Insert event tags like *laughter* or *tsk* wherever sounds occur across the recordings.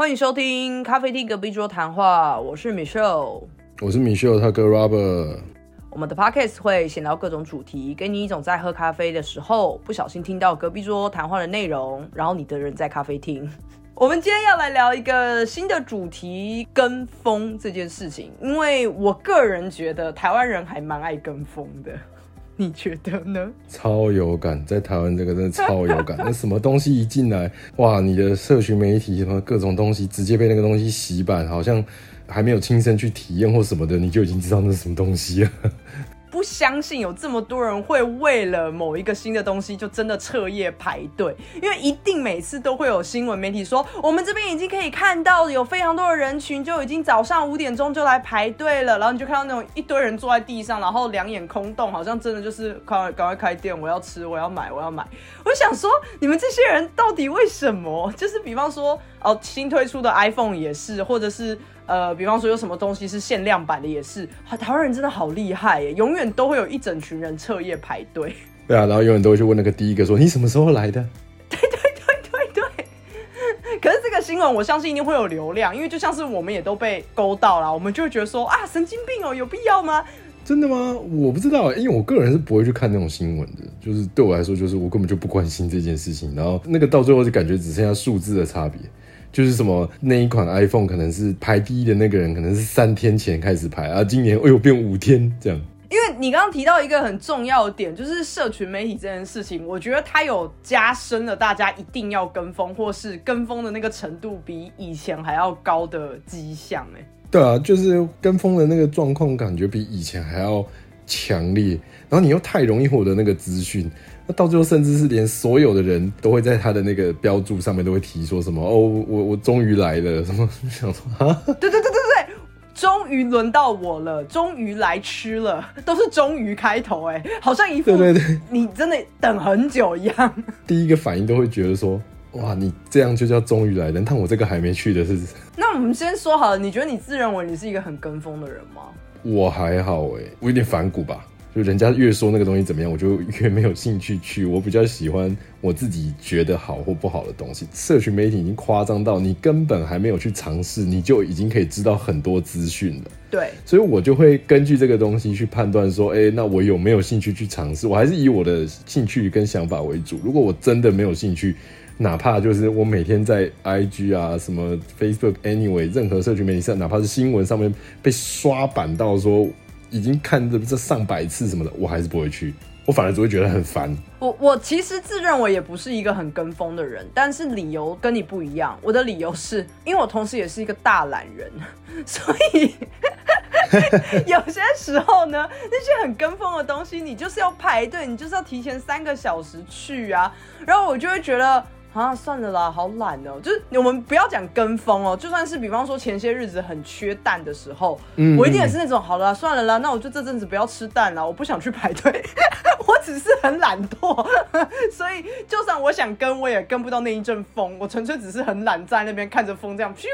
欢迎收听咖啡厅隔壁桌谈话，我是 Michelle，我是 Michelle，他哥 Robert。我们的 podcast 会闲聊各种主题，给你一种在喝咖啡的时候不小心听到隔壁桌谈话的内容，然后你的人在咖啡厅。*laughs* 我们今天要来聊一个新的主题——跟风这件事情，因为我个人觉得台湾人还蛮爱跟风的。你觉得呢？超有感，在台湾这个真的超有感。那什么东西一进来，哇，你的社群媒体什么各种东西，直接被那个东西洗版，好像。还没有亲身去体验或什么的，你就已经知道那是什么东西了。不相信有这么多人会为了某一个新的东西就真的彻夜排队，因为一定每次都会有新闻媒体说，我们这边已经可以看到有非常多的人群就已经早上五点钟就来排队了，然后你就看到那种一堆人坐在地上，然后两眼空洞，好像真的就是快赶快开店，我要吃，我要买，我要买。我想说，你们这些人到底为什么？就是比方说，哦，新推出的 iPhone 也是，或者是。呃，比方说有什么东西是限量版的，也是台湾人真的好厉害耶，永远都会有一整群人彻夜排队。*laughs* 对啊，然后永远都会去问那个第一个说你什么时候来的？对对对对对。可是这个新闻我相信一定会有流量，因为就像是我们也都被勾到了，我们就会觉得说啊，神经病哦，有必要吗？真的吗？我不知道，因为我个人是不会去看那种新闻的，就是对我来说，就是我根本就不关心这件事情，然后那个到最后就感觉只剩下数字的差别。就是什么那一款 iPhone 可能是排第一的那个人，可能是三天前开始排啊，今年哎呦变五天这样。因为你刚刚提到一个很重要的点，就是社群媒体这件事情，我觉得它有加深了大家一定要跟风，或是跟风的那个程度比以前还要高的迹象。哎，对啊，就是跟风的那个状况，感觉比以前还要强烈。然后你又太容易获得那个资讯。到最后，甚至是连所有的人都会在他的那个标注上面都会提说什么哦，我我终于来了，什么想说啊？对对对对对，终于轮到我了，终于来吃了，都是终于开头，哎，好像一副对对对，你真的等很久一样。*laughs* 第一个反应都会觉得说，哇，你这样就叫终于来了，但我这个还没去的是。*laughs* 那我们先说好了，你觉得你自认为你是一个很跟风的人吗？我还好哎，我有点反骨吧。就人家越说那个东西怎么样，我就 *laughs* 越没有兴趣去。我比较喜欢我自己觉得好或不好的东西。社群媒体已经夸张到你根本还没有去尝试，你就已经可以知道很多资讯了。对，所以我就会根据这个东西去判断说，哎，那我有没有兴趣去尝试？我还是以我的兴趣跟想法为主。如果我真的没有兴趣，哪怕就是我每天在 IG 啊、什么 Facebook、Anyway 任何社群媒体上，哪怕是新闻上面被刷版到说。已经看这这上百次什么的，我还是不会去，我反而只会觉得很烦。我我其实自认为也不是一个很跟风的人，但是理由跟你不一样。我的理由是因为我同时也是一个大懒人，*laughs* 所以 *laughs* 有些时候呢，那些很跟风的东西，你就是要排队，你就是要提前三个小时去啊，然后我就会觉得。啊，算了啦，好懒哦。就是我们不要讲跟风哦，就算是比方说前些日子很缺蛋的时候，嗯我一定也是那种好了，算了啦，那我就这阵子不要吃蛋了，我不想去排队，*laughs* 我只是很懒惰，*laughs* 所以就算我想跟，我也跟不到那一阵风，我纯粹只是很懒，在那边看着风这样咻，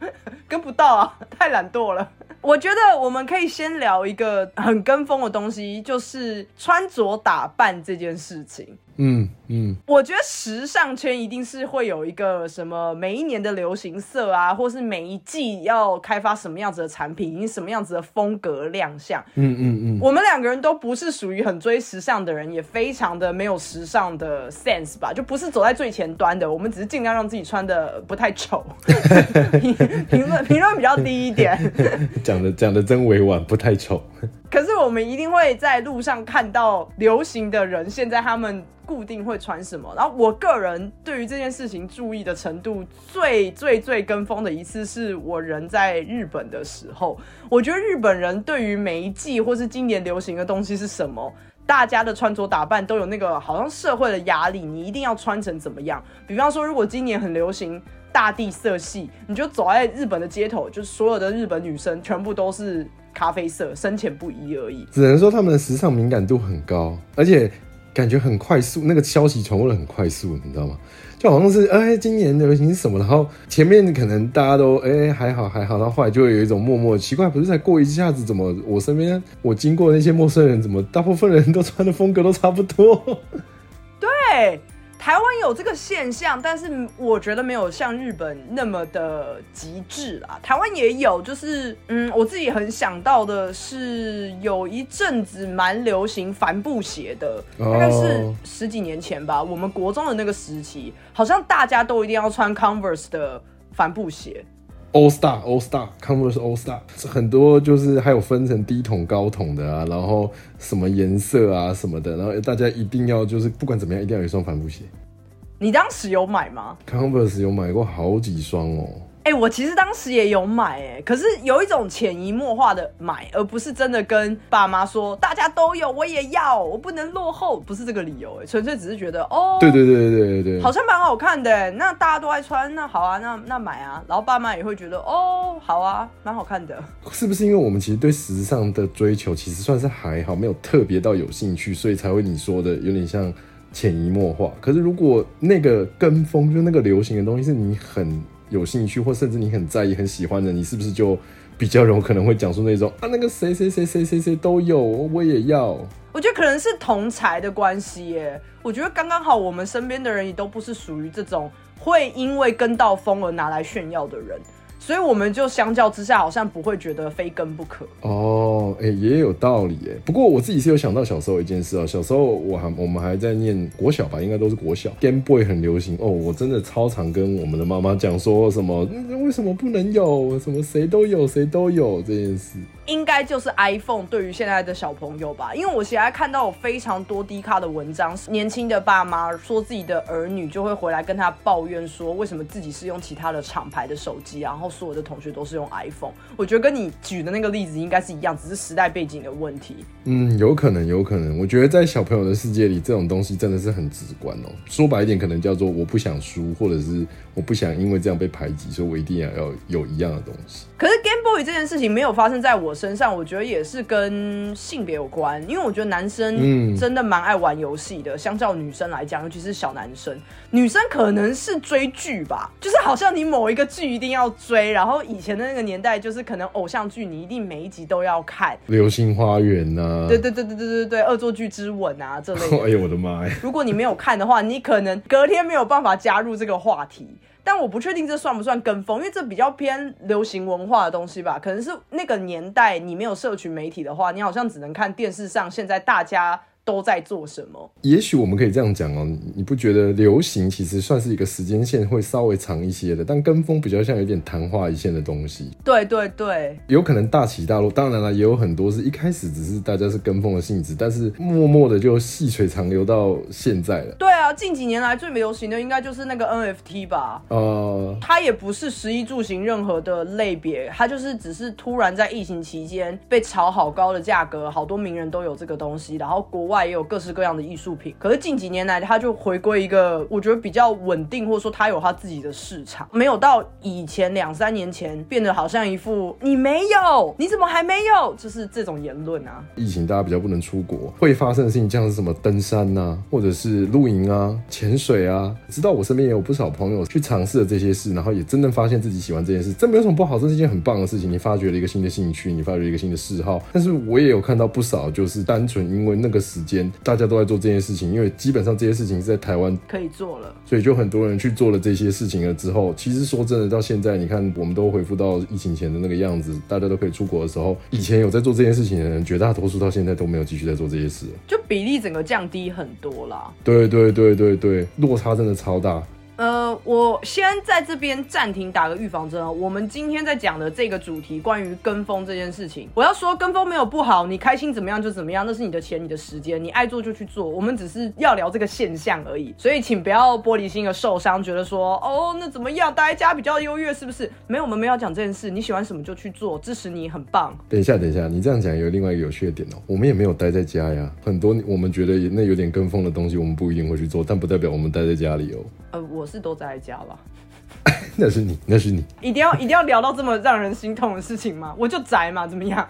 *laughs* 跟不到啊，太懒惰了。我觉得我们可以先聊一个很跟风的东西，就是穿着打扮这件事情。嗯嗯，我觉得时尚圈一定是会有一个什么每一年的流行色啊，或是每一季要开发什么样子的产品，以什么样子的风格亮相。嗯嗯嗯，我们两个人都不是属于很追时尚的人，也非常的没有时尚的 sense 吧，就不是走在最前端的。我们只是尽量让自己穿的不太丑，*laughs* 评论评论比较低一点。讲的讲的真委婉，不太丑。可是我们一定会在路上看到流行的人，现在他们固定会穿什么。然后我个人对于这件事情注意的程度最最最跟风的一次，是我人在日本的时候。我觉得日本人对于每一季或是今年流行的东西是什么，大家的穿着打扮都有那个好像社会的压力，你一定要穿成怎么样。比方说，如果今年很流行大地色系，你就走在日本的街头，就是所有的日本女生全部都是。咖啡色深浅不一而已，只能说他们的时尚敏感度很高，而且感觉很快速，那个消息传播的很快速，你知道吗？就好像是哎，今年流行什么，然后前面可能大家都哎还好还好，然后后来就会有一种默默奇怪，不是才过一下子，怎么我身边我经过那些陌生人，怎么大部分人都穿的风格都差不多？*laughs* 对。台湾有这个现象，但是我觉得没有像日本那么的极致啦。台湾也有，就是嗯，我自己很想到的是，有一阵子蛮流行帆布鞋的，大概是哦十几年前吧。我们国中的那个时期，好像大家都一定要穿 Converse 的帆布鞋。All Star All Star Converse All Star 很多就是还有分成低筒高筒的啊，然后什么颜色啊什么的，然后大家一定要就是不管怎么样一定要有一双帆布鞋。你当时有买吗？Converse 有买过好几双哦，哎、我其实当时也有买，哎，可是有一种潜移默化的买，而不是真的跟爸妈说大家都有，我也要，我不能落后，不是这个理由，哎，纯粹只是觉得哦，对对对对对对好像蛮好看的，哎那大家都爱穿，那好啊，那那买啊，然后爸妈也会觉得哦，好啊，蛮好看的。是不是因为我们其实对时尚的追求其实算是还好，没有特别到有兴趣，所以才会你说的有点像潜移默化。可是如果那个跟风，就那个流行的东西是你很有兴趣，或甚至你很在意、很喜欢的，你是不是就比较有可能会讲出那种啊，那个谁谁谁谁谁谁都有，我也要。我觉得可能是同才的关系耶。我觉得刚刚好，我们身边的人也都不是属于这种会因为跟到风而拿来炫耀的人，所以我们就相较之下，好像不会觉得非跟不可。哦，哎、也有道理哎。不过我自己是有想到小时候一件事啊，小时候我还我们还在念国小吧，应该都是国小，Game Boy 很流行哦。我真的超常跟我们的妈妈讲说什么、嗯为什么不能有，什么谁都有谁都有这件事。应该就是 iPhone 对于现在的小朋友吧，因为我现在看到有非常多低咖的文章，年轻的爸妈说自己的儿女就会回来跟他抱怨说，为什么自己是用其他的厂牌的手机，然后所有的同学都是用 iPhone。我觉得跟你举的那个例子应该是一样，只是时代背景的问题。嗯，有可能，有可能。我觉得在小朋友的世界里，这种东西真的是很直观哦。说白一点，可能叫做我不想输，或者是我不想因为这样被排挤，所以我一定要要有一样的东西。可是 Game Boy 这件事情没有发生在我身上，我觉得也是跟性别有关，因为我觉得男生嗯真的蛮爱玩游戏的，相较女生来讲，尤其是小男生，女生可能是追剧吧，就是好像你某一个剧一定要追，然后以前的那个年代，就是可能偶像剧你一定每一集都要看，流星花园呐、对对对对对对对，恶作剧之吻啊这类的。哎呦我的妈呀！如果你没有看的话，你可能隔天没有办法加入这个话题。但我不确定这算不算跟风，因为这比较偏流行文化的东西吧。可能是那个年代你没有社群媒体的话，你好像只能看电视上现在大家都在做什么。也许我们可以这样讲哦，你你不觉得流行其实算是一个时间线会稍微长一些的，但跟风比较像有点昙花一现的东西，对对对，有可能大起大落。当然了，也有很多是一开始只是大家是跟风的性质，但是默默的就细水长流到现在了。对啊，近几年来最流行的应该就是那个 NFT 吧。呃，它也不是食衣住行任何的类别，它就是只是突然在疫情期间被炒好高的价格，好多名人都有这个东西，然后国外也有各式各样的艺术品。可是近几年来，它就回归一个我觉得比较稳定，或者说它有它自己的市场，没有到以前两三年前变得好像一副你没有，你怎么还没有，就是这种言论啊。疫情大家比较不能出国，会发生的事情像是什么登山呐、或者是露营啊、潜水啊。知道我身边也有不少朋友去尝试了这些事，然后也真正发现自己喜欢这件事，这没有什么不好，这是一件很棒的事情。你发掘了一个新的兴趣，你发掘了一个新的嗜好。但是我也有看到不少，就是单纯因为那个时间大家都在做这件事情，因为基本上这些事情是在台湾可以做了，所以就很多人去做了这些事情了之后，其实说真的，到现在你看，我们都恢复到疫情前的那个样子，大家都可以出国的时候，以前有在做这件事情的人，绝大多数到现在都没有继续在做这些事。就比例整个降低很多啦。对对对对对，落差真的超大。呃，我先在这边暂停打个预防针哦。我们今天在讲的这个主题，关于跟风这件事情，我要说跟风没有不好，你开心怎么样就怎么样，那是你的钱、你的时间，你爱做就去做。我们只是要聊这个现象而已，所以请不要玻璃心而受伤，觉得说哦那怎么样，待在家比较优越，是不是？没有，我们没有讲这件事。你喜欢什么就去做，支持你，很棒。等一下，等一下，你这样讲有另外一个有趣的点哦，我们也没有待在家呀。很多我们觉得那有点跟风的东西，我们不一定会去做，但不代表我们待在家里哦。呃，我是都宅在家了。*laughs* 那是你，那是你。一定要一定要聊到这么让人心痛的事情吗？我就宅嘛，怎么样？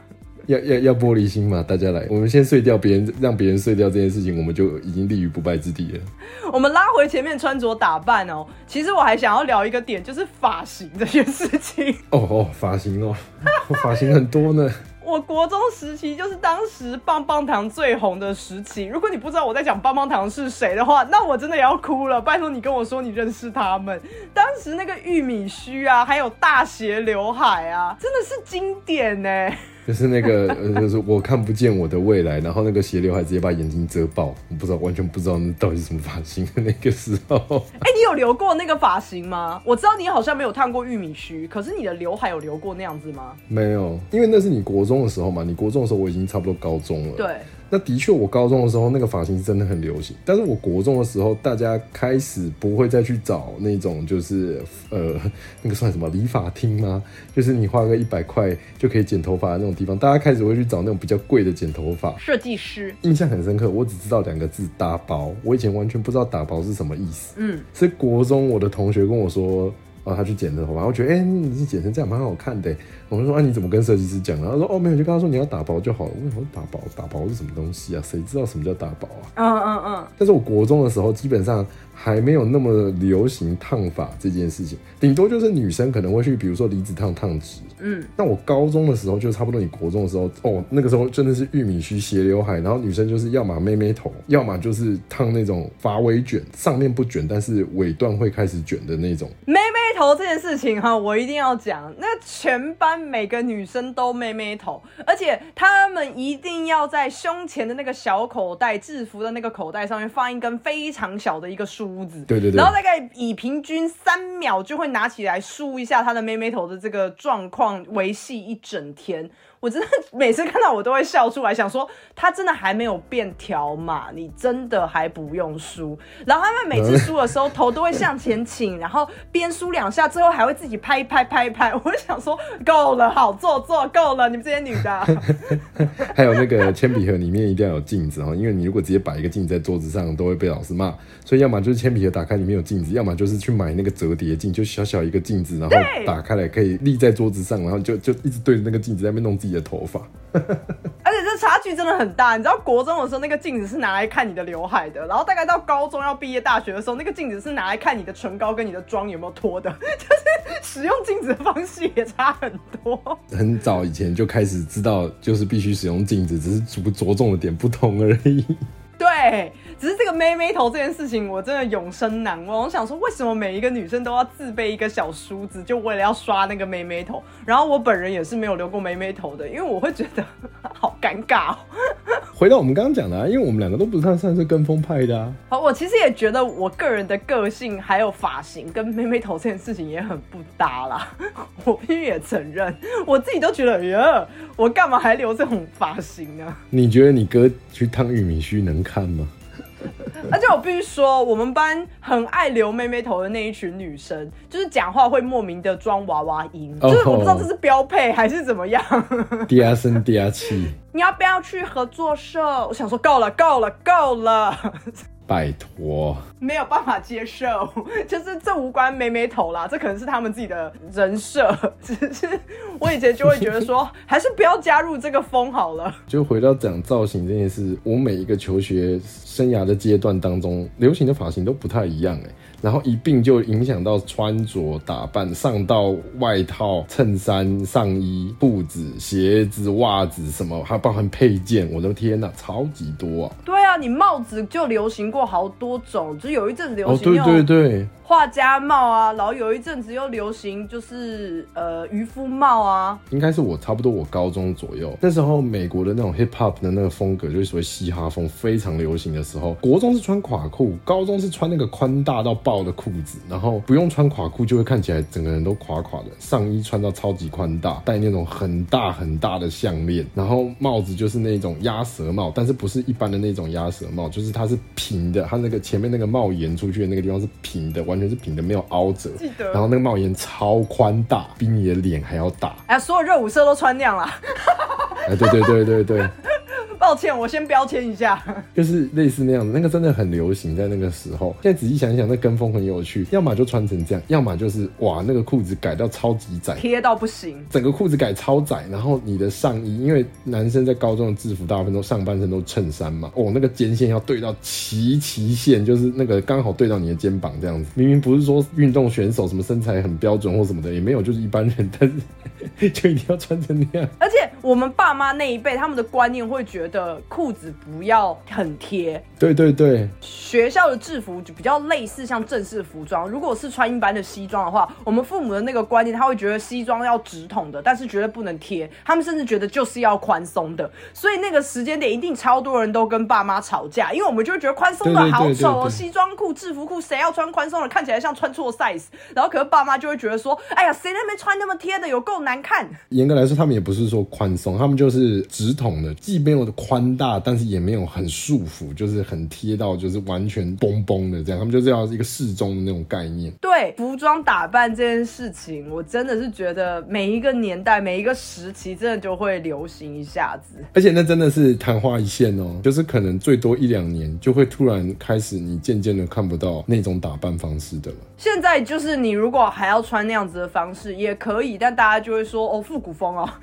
要要要玻璃心嘛，大家来，我们先碎掉别人，让别人碎掉这件事情，我们就已经立于不败之地了。我们拉回前面穿着打扮哦，其实我还想要聊一个点，就是发型这件事情。哦哦，发型哦，发型很多呢。我国中时期就是当时棒棒糖最红的时期。如果你不知道我在讲棒棒糖是谁的话，那我真的要哭了。拜托你跟我说你认识他们。当时那个玉米须啊，还有大斜刘海啊，真的是经典呢。就是那个，呃，就是我看不见我的未来，然后那个斜刘海直接把眼睛遮爆，我不知道，完全不知道那到底是什么发型。那个时候，*laughs* 哎，你有留过那个发型吗？我知道你好像没有烫过玉米须，可是你的刘海有留过那样子吗？没有，因为那是你国中的时候嘛，你国中的时候我已经差不多高中了。对。那的确，我高中的时候那个发型是真的很流行。但是我国中的时候，大家开始不会再去找那种就是呃那个算什么理发厅吗？就是你花个一百块就可以剪头发的那种地方。大家开始会去找那种比较贵的剪头发设计师。印象很深刻，我只知道两个字打薄。我以前完全不知道打薄是什么意思。嗯，所以国中我的同学跟我说。然后他去剪的头发，我觉得哎，你剪成这样蛮好看的。我们说啊，你怎么跟设计师讲？他说哦，没有，就跟他说你要打薄就好了。为什么打薄？打薄是什么东西啊？谁知道什么叫打薄啊？嗯嗯嗯。但是我国中的时候，基本上。还没有那么流行烫发这件事情，顶多就是女生可能会去，比如说离子烫烫直。嗯，那我高中的时候就差不多，你国中的时候，哦，那个时候真的是玉米须斜刘海，然后女生就是要么妹妹头，要么就是烫那种发尾卷，上面不卷，但是尾段会开始卷的那种。头这件事情哈，我一定要讲，那全班每个女生都妹妹头，而且她们一定要在胸前的那个小口袋，制服的那个口袋上面放一根非常小的一个梳。子，对对对，然后大概以平均三秒就会拿起来梳一下她的妹妹头的这个状况，维系一整天。我真的每次看到我都会笑出来，想说他真的还没有变条码，你真的还不用梳。然后他们每次梳的时候 *laughs* 头都会向前倾，然后边梳两下，最后还会自己拍一拍拍一拍。我就想说够了，好做做够了，你们这些女的。*laughs* 还有那个铅笔盒里面一定要有镜子哦，因为你如果直接摆一个镜子在桌子上，都会被老师骂。所以要么就是铅笔盒打开里面有镜子，要么就是去买那个折叠镜，就小小一个镜子，然后打开来可以立在桌子上，然后就就一直对着那个镜子在那边弄自己。你的头发，*laughs* 而且这差距真的很大。你知道国中的时候，那个镜子是拿来看你的刘海的，然后大概到高中要毕业大学的时候，那个镜子是拿来看你的唇膏跟你的妆有没有脱的，*laughs* 就是使用镜子的方式也差很多。很早以前就开始知道，就是必须使用镜子，只是着着重的点不同而已。对，只是这个妹妹头这件事情，我真的永生难忘。我想说，为什么每一个女生都要自备一个小梳子，就为了要刷那个妹妹头？然后我本人也是没有留过妹妹头的，因为我会觉得 *laughs* 好尴尬。*laughs* 回到我们刚刚讲的，啊，因为我们两个都不算算是跟风派的啊。好，我其实也觉得我个人的个性还有发型跟妹妹头这件事情也很不搭啦。*laughs* 我必须也承认，我自己都觉得，呀，我干嘛还留这种发型呢？你觉得你哥去烫玉米须能？看吗？而且我必须说，我们班很爱留妹妹头的那一群女生，就是讲话会莫名的装娃娃音，就是我不知道这是标配还是怎么样。*laughs* 低压声低压气。*laughs* 你要不要去合作社？我想说，够了，够了，够了。拜托，没有办法接受，*laughs* 就是这无关妹妹头啦，这可能是他们自己的人设。只是我以前就会觉得说，还是不要加入这个风好了。就回到讲造型这件事，我每一个求学生涯的阶段当中，流行的发型都不太一样哎。然后一并就影响到穿着打扮，上到外套、衬衫、上衣、裤子、鞋子、袜子什么，还包含配件。我的天哪，超级多啊！对啊，你帽子就流行过好多种，就有一阵流行。哦，对对对。画家帽啊，然后有一阵子又流行就是呃渔夫帽啊，应该是我差不多我高中左右，那时候美国的那种 hip hop 的那个风格，就是所谓嘻哈风非常流行的时候，国中是穿垮裤，高中是穿那个宽大到爆的裤子，然后不用穿垮裤就会看起来整个人都垮垮的，上衣穿到超级宽大，戴那种很大很大的项链，然后帽子就是那种鸭舌帽，但是不是一般的那种鸭舌帽，就是它是平的，它那个前面那个帽檐出去的那个地方是平的，完。全是平的，没有凹折。记得。然后那个帽檐超宽大，比你的脸还要大。哎，所有热舞社都穿那样了。*laughs* *laughs* 哎，对对对对对。抱歉，我先标签一下，*laughs* 就是类似那样子，那个真的很流行，在那个时候。现在仔细想想，那跟风很有趣，要么就穿成这样，要么就是哇，那个裤子改到超级窄，贴到不行，整个裤子改超窄，然后你的上衣，因为男生在高中的制服大部分都上半身都衬衫嘛，哦，那个肩线要对到齐齐线，就是那个刚好对到你的肩膀这样子。明明不是说运动选手什么身材很标准或什么的，也没有，就是一般人，但是 *laughs* 就一定要穿成那样。而且我们爸妈那一辈，他们的观念会觉得裤子不要很贴。对对对，学校的制服就比较类似像正式服装。如果是穿一般的西装的话，我们父母的那个观念，他会觉得西装要直筒的，但是绝对不能贴。他们甚至觉得就是要宽松的。所以那个时间点一定超多人都跟爸妈吵架，因为我们就会觉得宽松的好丑哦，西装裤、制服裤谁要穿宽松的，看起来像穿错 size。然后可是爸妈就会觉得说，哎呀，谁那边穿那么贴的，有够难看。严格来说，他们也不是说宽松，他们就是直筒的，既没有宽大，但是也没有很束缚，就是很贴到，就是完全崩崩的这样。他们就这样一个适中的那种概念。对服装打扮这件事情，我真的是觉得每一个年代、每一个时期，真的就会流行一下子。而且那真的是昙花一现哦，就是可能最多一两年，就会突然开始，你渐渐的看不到那种打扮方式的了。现在就是你如果还要穿那样子的方式也可以，但大家就会说哦，复古风哦。*laughs*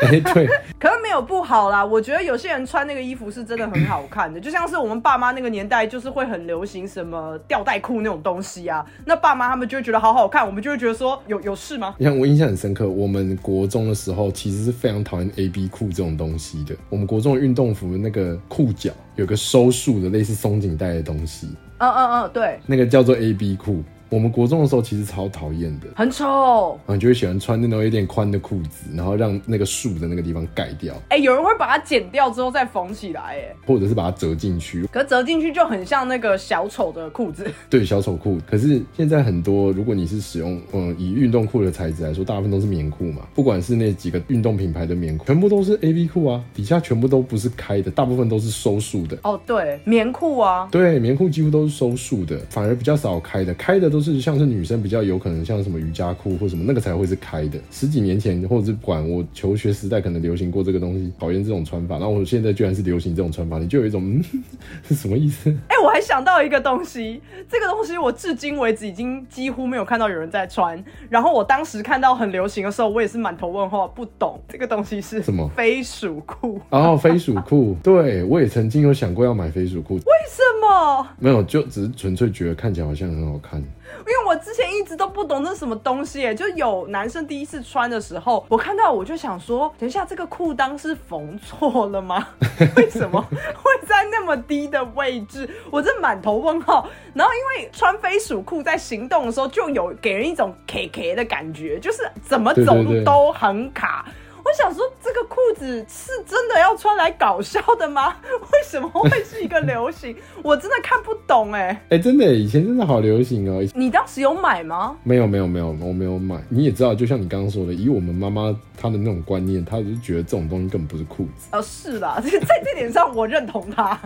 哎，对，*laughs* 可是没有不好啦。我觉得有些人穿那个衣服是真的很好看的，*coughs* 就像是我们爸妈那个年代，就是会很流行什么吊带裤那种东西啊。那爸妈他们就会觉得好好看，我们就会觉得说有有事吗？你看我印象很深刻，我们国中的时候其实是非常讨厌 A B 裤这种东西的。我们国中的运动服那个裤脚有个收束的类似松紧带的东西，嗯嗯嗯，对，那个叫做 A B 裤。我们国中的时候其实超讨厌的，很丑，然后就会喜欢穿那种有点宽的裤子，然后让那个竖的那个地方盖掉。哎，有人会把它剪掉之后再缝起来，哎，或者是把它折进去。可折进去就很像那个小丑的裤子。*laughs* 对，小丑裤。可是现在很多，如果你是使用嗯以运动裤的材质来说，大部分都是棉裤嘛。不管是那几个运动品牌的棉裤，全部都是 A V 裤啊，底下全部都不是开的，大部分都是收束的。哦，对，棉裤啊，对，棉裤几乎都是收束的，反而比较少开的，开的都是像是女生。比较有可能像什么瑜伽裤或什么那个才会是开的。十几年前或者是管我求学时代可能流行过这个东西，讨厌这种穿法。然后我现在居然是流行这种穿法，你就有一种嗯 *laughs* 是什么意思？哎，我还想到一个东西，这个东西我至今为止已经几乎没有看到有人在穿。然后我当时看到很流行的时候，我也是满头问号，不懂这个东西是什么？飞鼠裤。哦，飞鼠裤，对我也曾经有想过要买飞鼠裤。为什么？没有，就只是纯粹觉得看起来好像很好看。因为我之前一直都不懂那是什么东西，哎，就有男生第一次穿的时候，我看到我就想说，等一下这个裤裆是缝错了吗？*laughs* 为什么会在那么低的位置？我这满头问号。然后因为穿飞鼠裤在行动的时候，就有给人一种 K K 的感觉，就是怎么走路都很卡。我想说，这个裤子是真的要穿来搞笑的吗？*laughs* 为什么会是一个流行？*laughs* 我真的看不懂哎！哎，真的，以前真的好流行哦。你当时有买吗？没有，没有，没有，我没有买。你也知道，就像你刚刚说的，以我们妈妈她的那种观念，她就是觉得这种东西根本不是裤子。哦，是啦，在这点上我认同她。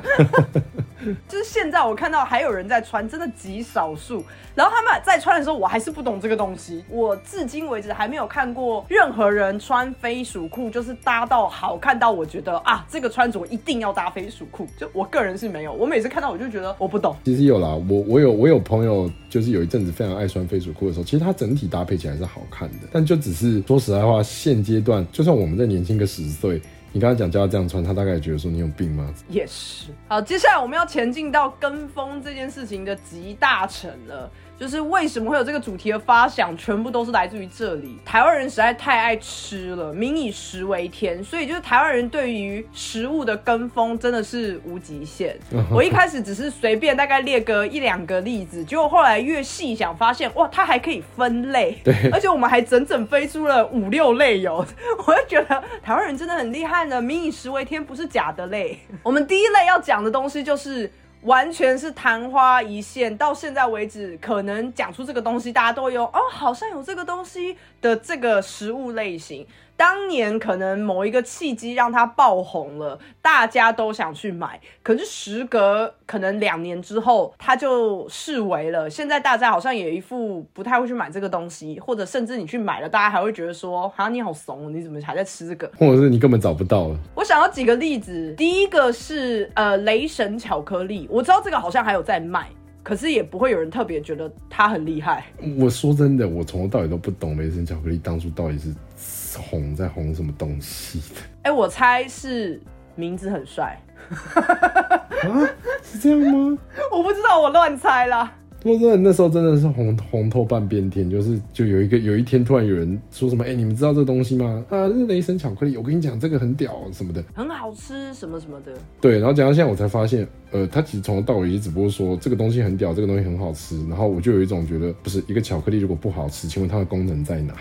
*laughs* 就是现在我看到还有人在穿，真的极少数。然后他们在穿的时候，我还是不懂这个东西。我至今为止还没有看过任何人穿飞鼠裤，就是搭到好看到我觉得啊，这个穿着一定要搭飞鼠裤。就我个人是没有，我每次看到我就觉得我不懂。其实有啦，我我有我有朋友，就是有一阵子非常爱穿飞鼠裤的时候，其实它整体搭配起来是好看的。但就只是说实在话，现阶段就算我们再年轻个十岁。你刚才讲叫他这样穿，他大概觉得说你有病吗？也是。好，接下来我们要前进到跟风这件事情的集大成了。就是为什么会有这个主题的发想，全部都是来自于这里。台湾人实在太爱吃了，民以食为天，所以就是台湾人对于食物的跟风真的是无极限。我一开始只是随便大概列个一两个例子，结果后来越细想，发现哇，它还可以分类，对，而且我们还整整飞出了五六类哟。*laughs* 我就觉得台湾人真的很厉害呢，民以食为天不是假的嘞。*laughs* 我们第一类要讲的东西就是。完全是昙花一现，到现在为止，可能讲出这个东西，大家都有哦，好像有这个东西的这个食物类型。当年可能某一个契机让它爆红了，大家都想去买。可是时隔可能两年之后，它就视为了。现在大家好像也一副不太会去买这个东西，或者甚至你去买了，大家还会觉得说：“啊你好怂，你怎么还在吃这个？”或者是你根本找不到了。我想要几个例子，第一个是呃雷神巧克力，我知道这个好像还有在卖，可是也不会有人特别觉得它很厉害。我说真的，我从头到尾都不懂梅森巧克力当初到底是。红在红什么东西？*laughs* 哎，我猜是名字很帅啊？是这样吗？*laughs* 我不知道，我乱猜啦。不过真的那时候真的是红红透半边天，就是就有一个有一天突然有人说什么，哎、你们知道这东西吗？啊，这是雷神巧克力，我跟你讲这个很屌什么的。很好吃什么什么的。对，然后讲到现在我才发现，呃，他其实从头到尾也只不过说这个东西很屌，这个东西很好吃，然后我就有一种觉得，不是一个巧克力如果不好吃，请问它的功能在哪？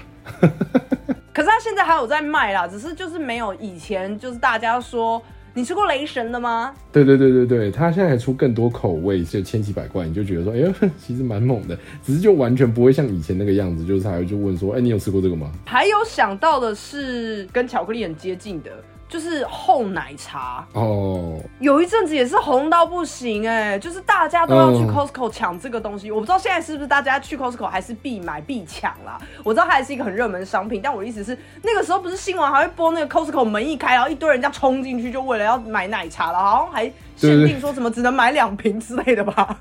可是它现在还有在卖啦，只是就是没有以前就是大家说你吃过雷神的吗？对对对对对，它现在还出更多口味，就千奇百怪，你就觉得说，哎呦，*laughs* 其实蛮猛的，只是就完全不会像以前那个样子，就是还会就问说，哎，你有吃过这个吗？还有想到的是跟巧克力很接近的，就是厚奶茶。哦，有一阵子也是红到不行哎、就是大家都要去嗯 Costco 抢这个东西。我不知道现在是不是大家去 Costco 还是必买必抢啦。我知道它还是一个很热门的商品，但我的意思是，那个时候不是新闻还会播那个 Costco 门一开，然后一堆人这样冲进去，就为了要买奶茶了，好像还限定说什么只能买两瓶之类的吧。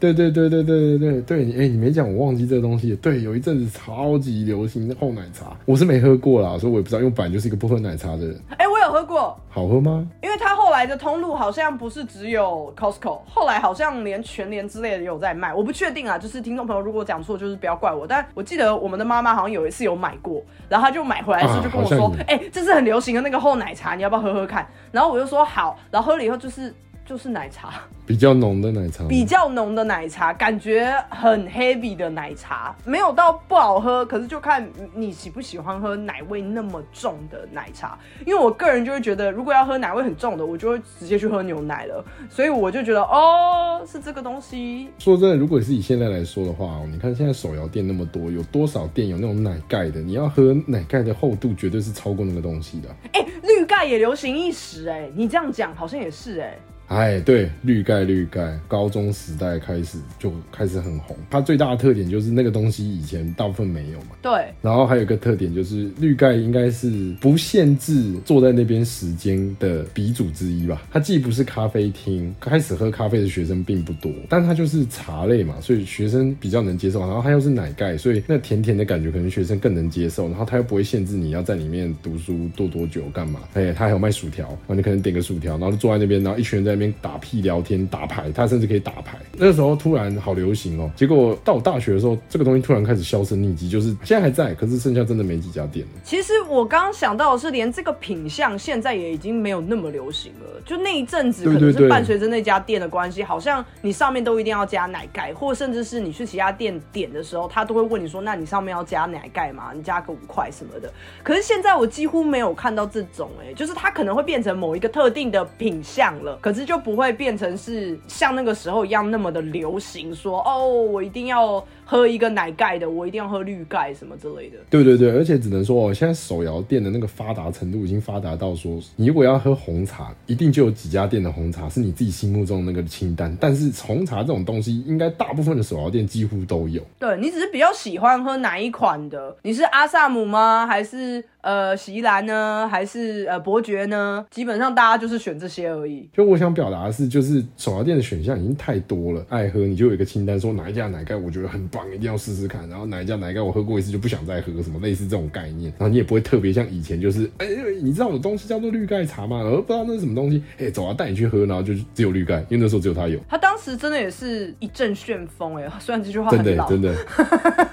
对对对对对对对对，你哎、你没讲，我忘记这个东西。对，有一阵子超级流行厚奶茶，我是没喝过啦，所以我也不知道，因为本来就是一个不喝奶茶的人。哎、我有喝过，好喝吗？因为它后来的通路好像不是只有 Costco，后来好像连全联之类的也有在卖，我不确定啊。就是听众朋友如果讲错，就是不要怪我。但我记得我们的妈妈好像有一次有买过，然后她就买回来的时候就跟我说好像有：“哎、这是很流行的那个厚奶茶，你要不要喝喝看？”然后我就说好，然后喝了以后就是就是奶茶，比较浓的奶茶，比较浓的奶茶，感觉很 heavy 的奶茶，没有到不好喝，可是就看你喜不喜欢喝奶味那么重的奶茶。因为我个人就会觉得，如果要喝奶味很重的，我就会直接去喝牛奶了。所以我就觉得，哦，是这个东西。说真的，如果是以现在来说的话哦，你看现在手摇店那么多，有多少店有那种奶盖的？你要喝奶盖的厚度，绝对是超过那个东西的。哎、绿盖也流行一时、哎，你这样讲好像也是、哎。哎，对，绿盖绿盖，高中时代开始就开始很红。它最大的特点就是那个东西以前大部分没有嘛。对，然后还有一个特点就是绿盖应该是不限制坐在那边时间的鼻祖之一吧。它既不是咖啡厅，开始喝咖啡的学生并不多，但它就是茶类嘛，所以学生比较能接受。然后它又是奶盖，所以那甜甜的感觉可能学生更能接受。然后它又不会限制你要在里面读书坐多久干嘛。哎，它还有卖薯条，然后你可能点个薯条，然后就坐在那边，然后一群人在那边打屁聊天打牌，他甚至可以打牌。那时候突然好流行哦，结果到我大学的时候，这个东西突然开始销声匿迹，就是现在还在，可是剩下真的没几家店了。其实我刚刚想到的是，连这个品相现在也已经没有那么流行了。就那一阵子，可能是伴随着那家店的关系，好像你上面都一定要加奶盖，或甚至是你去其他店点的时候，他都会问你说：“那你上面要加奶盖吗？你加个五块什么的。”可是现在我几乎没有看到这种、哎，就是它可能会变成某一个特定的品相了，可是就不会变成是像那个时候一样那么的流行，说哦，我一定要喝一个奶盖的，我一定要喝绿盖什么之类的。对对对，而且只能说哦，现在手摇店的那个发达程度已经发达到说，你如果要喝红茶，一定就有几家店的红茶是你自己心目中的那个清单。但是红茶这种东西，应该大部分的手摇店几乎都有。对你只是比较喜欢喝哪一款的？你是阿萨姆吗？还是呃席兰呢？还是呃伯爵呢？基本上大家就是选这些而已。就我想表达的是，就是手摇店的选项已经太多了，爱喝你就有一个清单，说哪一家奶盖我觉得很棒，一定要试试看。然后哪一家奶盖我喝过一次就不想再喝，什么类似这种概念。然后你也不会特别像以前，就是哎、你知道有东西叫做绿盖茶吗？然后不知道那是什么东西，哎、走啊，带你去喝，然后就只有绿盖，因为那时候只有他有。他当时真的也是一阵旋风哎，虽然这句话真的。真的，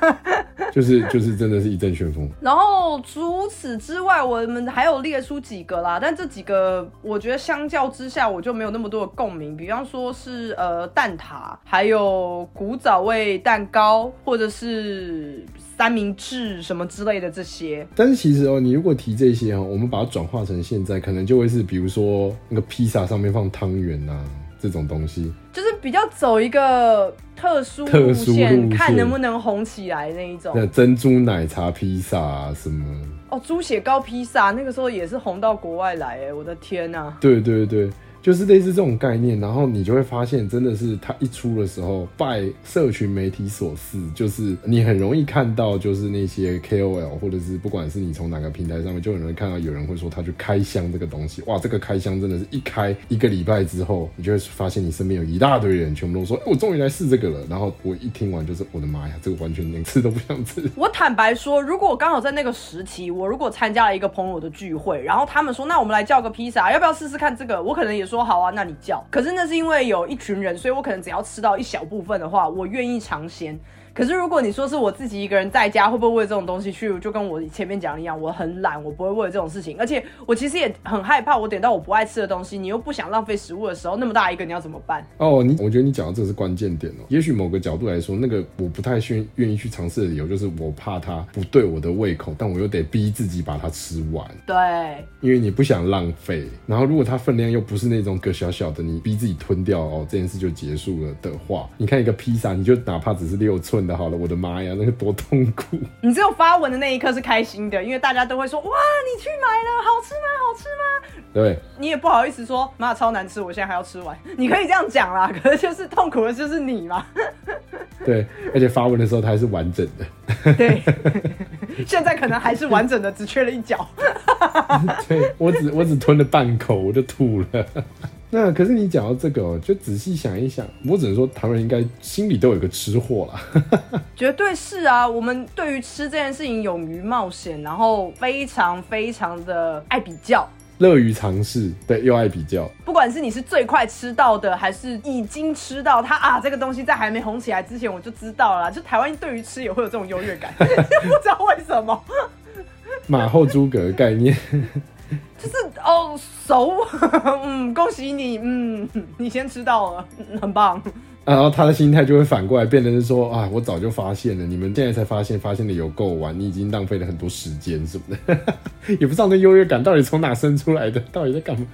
*laughs* 就是就是真的是一阵旋风。然后除此之外，我们还有列出几个啦，但这几个我觉得相较之下，我就没有那么多的共鸣。比方说是呃蛋挞，还有古早味蛋糕，或者是三明治什么之类的这些。但是其实哦，你如果提这些哦，我们把它转化成现在，可能就会是比如说那个披萨上面放汤圆啊这种东西。就是比较走一个特殊特殊路线，看能不能红起来那一种。那珍珠奶茶披萨啊什么，哦，猪血糕披萨那个时候也是红到国外来，哎，我的天呐、对对对，就是类似这种概念。然后你就会发现，真的是它一出的时候，拜社群媒体所赐，就是你很容易看到，就是那些 KOL 或者是不管是你从哪个平台上面，就很容易看到有人会说他去开箱这个东西。哇，这个开箱真的是一开一个礼拜之后，你就会发现你身边有一大堆人，全部都说，我终于来试这个了。然后我一听完就是，我的妈呀，这个完全连吃都不想吃。*laughs* 我坦白说，如果我刚好在那个时期，我如果参加了一个朋友的聚会，然后他们说，那我们来叫个披萨，要不要试试看这个？我可能也说说好啊，那你叫。可是那是因为有一群人，所以我可能只要吃到一小部分的话，我愿意尝鲜。可是如果你说是我自己一个人在家，会不会为了这种东西去？就跟我前面讲的一样，我很懒，我不会为了这种事情。而且我其实也很害怕，我点到我不爱吃的东西，你又不想浪费食物的时候，那么大一个你要怎么办？哦，你我觉得你讲的这个是关键点哦。也许某个角度来说，那个我不太愿愿意去尝试的理由，就是我怕它不对我的胃口，但我又得逼自己把它吃完。对，因为你不想浪费。然后如果它分量又不是那种个小小的，你逼自己吞掉哦，这件事就结束了的话，你看一个披萨，你就哪怕只是六寸的，好了，我的妈呀！那个多痛苦！你只有发文的那一刻是开心的，因为大家都会说：“哇，你去买了，好吃吗？好吃吗？”对，你也不好意思说：“妈，超难吃，我现在还要吃完。”你可以这样讲啦，*laughs* 可是就是痛苦的就是你嘛。*laughs* 对，而且发文的时候它还是完整的。*laughs* 对，现在可能还是完整的，只缺了一角。对我只我只吞了半口，我就吐了。那可是你讲到这个，就仔细想一想，我只能说，台湾人应该心里都有个吃货啦。*laughs* 绝对是啊，我们对于吃这件事情勇于冒险，然后非常非常的爱比较，乐于尝试，对，又爱比较。不管是你是最快吃到的，还是已经吃到它啊，这个东西在还没红起来之前我就知道了。就台湾对于吃也会有这种优越感，*laughs* 不知道为什么。马后诸葛的概念。*laughs* 就是哦，熟，*laughs* 嗯，恭喜你，嗯，你先吃到了，很棒。然后他的心态就会反过来变成是说啊，我早就发现了，你们现在才发现，发现的有够晚，你已经浪费了很多时间什么的，*laughs* 也不知道那优越感到底从哪生出来的，到底在干嘛？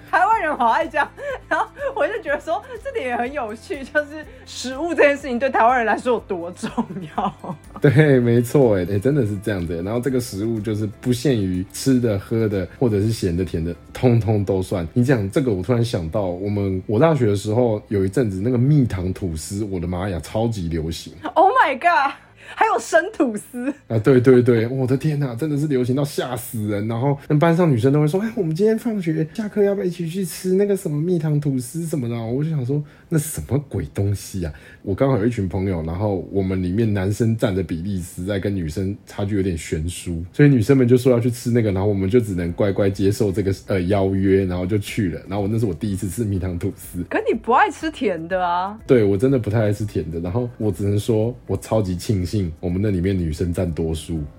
人好爱这样，然后我就觉得说这点也很有趣，就是食物这件事情对台湾人来说有多重要。*laughs* 对，没错，哎，哎，真的是这样子。然后这个食物就是不限于吃的、喝的，或者是咸的、甜的，通通都算。你讲这个，我突然想到，我们我大学的时候有一阵子那个蜜糖吐司。我的妈呀，超级流行！Oh my god，还有生吐司啊！对对对，我的天哪，真的是流行到吓死人。然后班上女生都会说：“哎，我们今天放学下课要不要一起去吃那个什么蜜糖吐司什么的？”我就想说。那什么鬼东西啊！我刚好有一群朋友，然后我们里面男生占的比例实在跟女生差距有点悬殊，所以女生们就说要去吃那个，然后我们就只能乖乖接受这个呃邀约，然后就去了。然后我那是我第一次吃蜜糖吐司。可你不爱吃甜的啊？对我真的不太爱吃甜的。然后我只能说我超级庆幸我们那里面女生占多数。*laughs*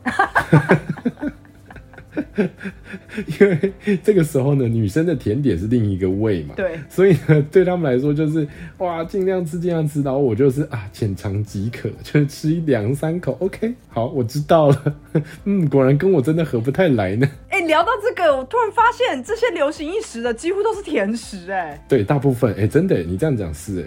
因为这个时候呢，女生的甜点是另一个味嘛，对，所以呢，对他们来说就是哇，尽量吃，尽量吃，然后我就是啊，浅尝即可，就是吃一两三口，OK，好，我知道了，嗯，果然跟我真的合不太来呢。哎，聊到这个，我突然发现这些流行一时的几乎都是甜食，哎，对，大部分，哎，真的，你这样讲是，哎，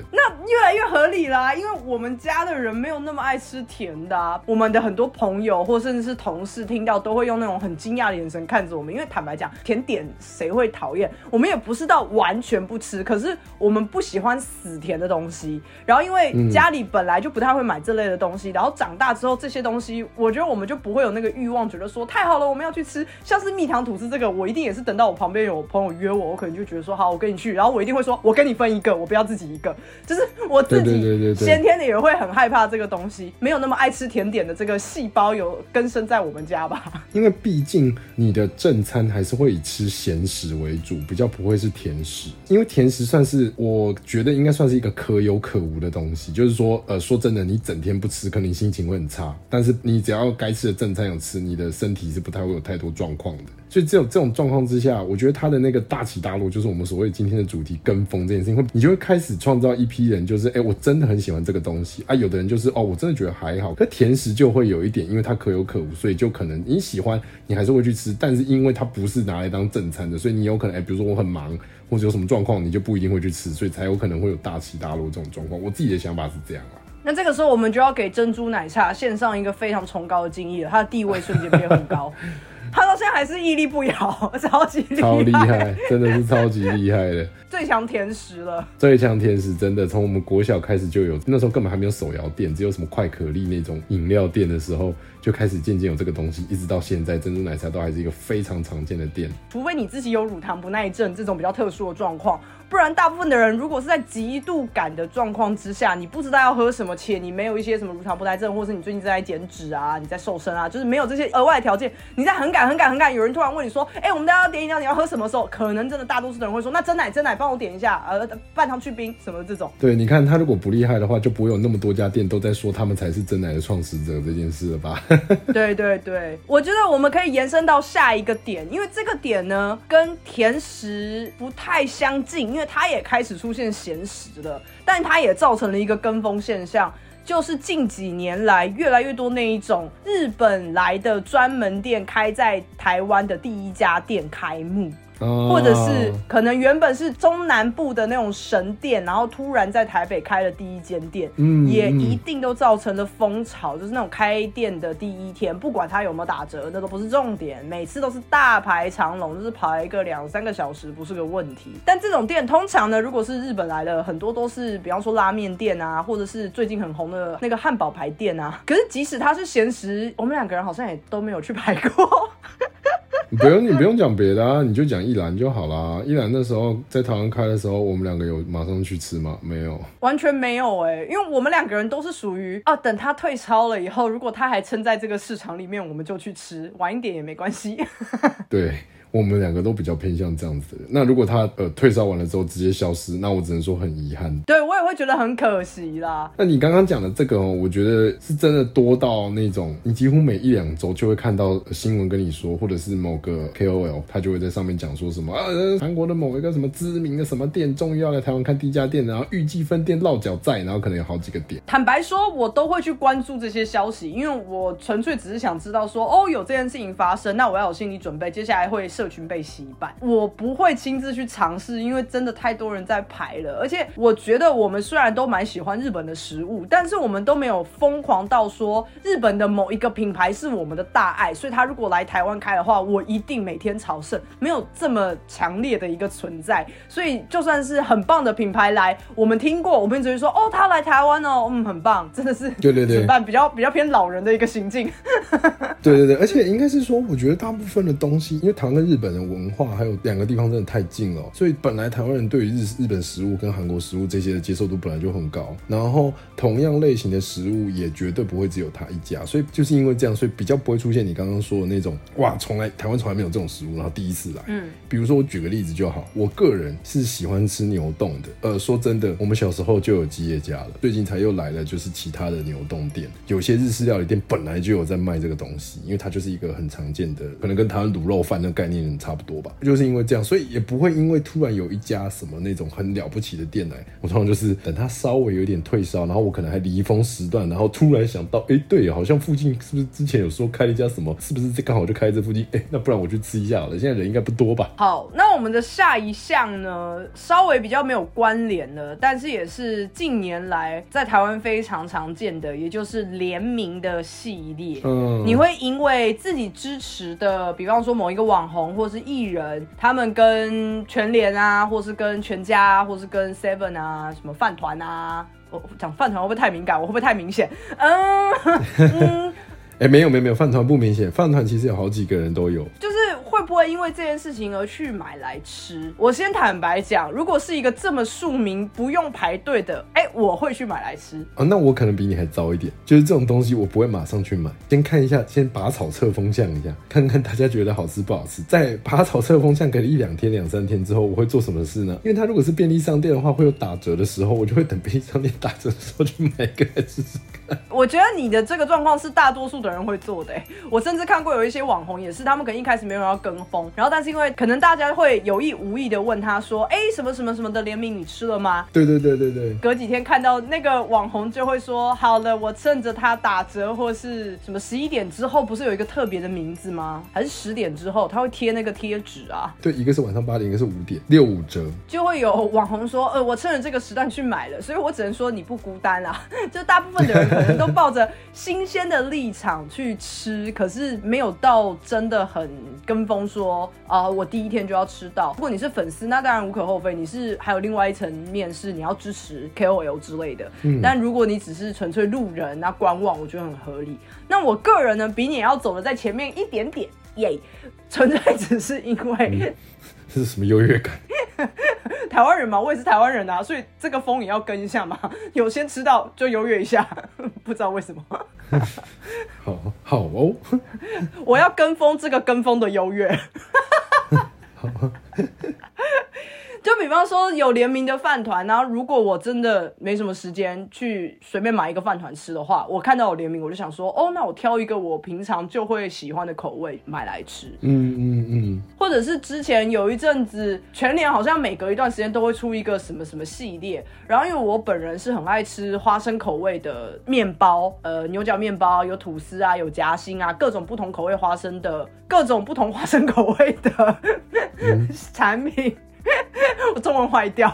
合理啦，因为我们家的人没有那么爱吃甜的，啊，我们的很多朋友或甚至是同事听到都会用那种很惊讶的眼神看着我们，因为坦白讲，甜点谁会讨厌？我们也不是到完全不吃，可是我们不喜欢死甜的东西。然后因为家里本来就不太会买这类的东西，然后长大之后这些东西，我觉得我们就不会有那个欲望，觉得说太好了，我们要去吃。像是蜜糖吐司这个，我一定也是等到我旁边有朋友约我，我可能就觉得说好，我跟你去。然后我一定会说，我跟你分一个，我不要自己一个。就是我自己先天的也会很害怕这个东西，没有那么爱吃甜点的这个细胞有根深在我们家吧。*laughs* 因为毕竟你的正餐还是会以吃咸食为主，比较不会是甜食。因为甜食算是我觉得应该算是一个可有可无的东西。就是说，呃，说真的，你整天不吃，可能心情会很差。但是你只要该吃的正餐有吃，你的身体是不太会有太多状况的。所以只有这种状况之下，我觉得他的那个大起大落，就是我们所谓今天的主题——跟风这件事情，会你就会开始创造一批人，就是哎，我真的很喜欢这个东西啊。有的人就是哦，我真的觉得还好。可甜食就会有一点，因为它可有可无，所以就可能你喜欢，你还是会去吃。但是因为它不是拿来当正餐的，所以你有可能哎，比如说我很忙，或者有什么状况，你就不一定会去吃，所以才有可能会有大起大落这种状况。我自己的想法是这样啊。那这个时候，我们就要给珍珠奶茶献上一个非常崇高的敬意了，它的地位瞬间变很高。*laughs* 他到现在还是屹立不摇，*laughs* 超级超厉害，真的是超级厉害的，最强甜食了。最强甜食真的从我们国小开始就有，那时候根本还没有手摇店，只有什么快可丽那种饮料店的时候，就开始渐渐有这个东西，一直到现在，珍珠奶茶都还是一个非常常见的店。除非你自己有乳糖不耐症这种比较特殊的状况，不然大部分的人如果是在极度赶的状况之下，你不知道要喝什么，且你没有一些什么乳糖不耐症，或是你最近正在减脂啊，你在瘦身啊，就是没有这些额外条件，你在很赶很赶很赶，有人突然问你说，哎，我们大家要点饮料，你要喝什么时候？可能真的大多数的人会说，那真奶真奶帮我点一下，呃，半糖去冰什么这种。对，你看他如果不厉害的话，就不会有那么多家店都在说他们才是真奶的创始者这件事了吧？*laughs* 对对对，我觉得我们可以延伸到下一个点，因为这个点呢跟甜食不太相近，因为它也开始出现咸食了，但它也造成了一个跟风现象，就是近几年来越来越多那一种日本来的专门店开在台湾的第一家店开幕。或者是可能原本是中南部的那种神店，然后突然在台北开了第一间店，嗯，也一定都造成了风潮。就是那种开店的第一天，不管它有没有打折，那都不是重点，每次都是大排长龙，就是排个两三个小时不是个问题。但这种店通常呢，如果是日本来的，很多都是比方说拉面店啊，或者是最近很红的那个汉堡排店啊。可是即使它是闲时，我们两个人好像也都没有去排过。不用你不用讲别的啊，你就讲一兰就好啦。一兰那时候在台湾开的时候，我们两个有马上去吃吗？没有，完全没有哎，因为我们两个人都是属于啊，等他退超了以后，如果他还撑在这个市场里面，我们就去吃，晚一点也没关系。*laughs* 对。我们两个都比较偏向这样子的。那如果他呃退烧完了之后直接消失，那我只能说很遗憾。对我也会觉得很可惜啦。那你刚刚讲的这个哦，我觉得是真的多到那种，你几乎每一两周就会看到新闻跟你说，或者是某个 KOL 他就会在上面讲说什么啊，韩国的某一个什么知名的什么店终于要来台湾看第一家店，然后预计分店落脚在，然后可能有好几个点。坦白说，我都会去关注这些消息，因为我纯粹只是想知道说，哦，有这件事情发生，那我要有心理准备，接下来会社群被洗版，我不会亲自去尝试，因为真的太多人在排了。而且我觉得我们虽然都蛮喜欢日本的食物，但是我们都没有疯狂到说日本的某一个品牌是我们的大爱。所以他如果来台湾开的话，我一定每天朝圣，没有这么强烈的一个存在。所以就算是很棒的品牌来，我们听过，我们只会说哦，他来台湾哦，嗯，很棒，真的是 *laughs* 对对对，比较比较偏老人的一个行径。*laughs* 对对对，而且应该是说，我觉得大部分的东西，因为台湾跟日本的文化。还有两个地方真的太近了，所以本来台湾人对于日日本食物跟韩国食物这些的接受度本来就很高，然后同样类型的食物也绝对不会只有他一家，所以就是因为这样，所以比较不会出现你刚刚说的那种哇，从来台湾从来没有这种食物，然后第一次来。嗯，比如说我举个例子就好，我个人是喜欢吃牛冻的。呃，说真的，我们小时候就有基业家了，最近才又来了，就是其他的牛冻店，有些日式料理店本来就有在卖这个东西，因为它就是一个很常见的，可能跟台湾卤肉饭的概念差不多吧。就是因为这样，所以也不会因为突然有一家什么那种很了不起的店来，我通常就是等它稍微有点退烧，然后我可能还离峰时段，然后突然想到，哎，对，好像附近是不是之前有说开了一家什么？是不是这刚好就开这附近？哎，那不然我去吃一下好了。现在人应该不多吧？好，那我们的下一项呢，稍微比较没有关联的，但是也是近年来在台湾非常常见的，也就是联名的系列。嗯，你会因为自己支持的，比方说某一个网红或是艺人。他们跟全联啊，或是跟全家，或是跟 Seven 啊，什么饭团啊，我讲饭团会不会太敏感？我会不会太明显？嗯，*laughs* 哎，没有没有没有，饭团不明显，饭团其实有好几个人都有，就是。会不会因为这件事情而去买来吃？我先坦白讲，如果是一个这么庶民不用排队的，哎，我会去买来吃。哦，那我可能比你还早一点，就是这种东西我不会马上去买，先看一下，先拔草测风向一下，看看大家觉得好吃不好吃。在拔草测风向给了一两天、两三天之后，我会做什么事呢？因为它如果是便利商店的话，会有打折的时候，我就会等便利商店打折的时候去买一个来试试看。我觉得你的这个状况是大多数的人会做的。我甚至看过有一些网红也是，他们可能一开始没有要。跟风，然后但是因为可能大家会有意无意的问他说，哎，什么什么什么的联名你吃了吗？对对对对对。隔几天看到那个网红就会说，好了，我趁着它打折或是什么十一点之后，不是有一个特别的名字吗？还是十点之后他会贴那个贴纸啊？对，一个是晚上八点，一个是五点六五折，就会有网红说，呃，我趁着这个时段去买了，所以我只能说你不孤单啊，*laughs* 就大部分的人可能都抱着新鲜的立场去吃，可是没有到真的很跟风说。啊，我第一天就要吃到。如果你是粉丝，那当然无可厚非。你是还有另外一层面是你要支持 KOL 之类的。嗯。但如果你只是纯粹路人，那观望，我觉得很合理。那我个人呢，比你要走的在前面一点点，耶，纯粹只是因为这是什么优越感？*laughs* 台湾人嘛，我也是台湾人啊，所以这个风也要跟一下嘛。*laughs* 有先吃到就优越一下，*laughs* 不知道为什么。好好哦，我要跟风这个跟风的优越。就比方说有联名的饭团，然后如果我真的没什么时间去随便买一个饭团吃的话，我看到有联名，我就想说，哦，那我挑一个我平常就会喜欢的口味买来吃。嗯嗯嗯，或者是之前有一阵子，全年好像每隔一段时间都会出一个什么什么系列，然后因为我本人是很爱吃花生口味的面包，呃，牛角面包有吐司啊，有夹心啊，各种不同口味花生的，各种不同花生口味的 *laughs* 产品。*laughs* 我中文坏掉，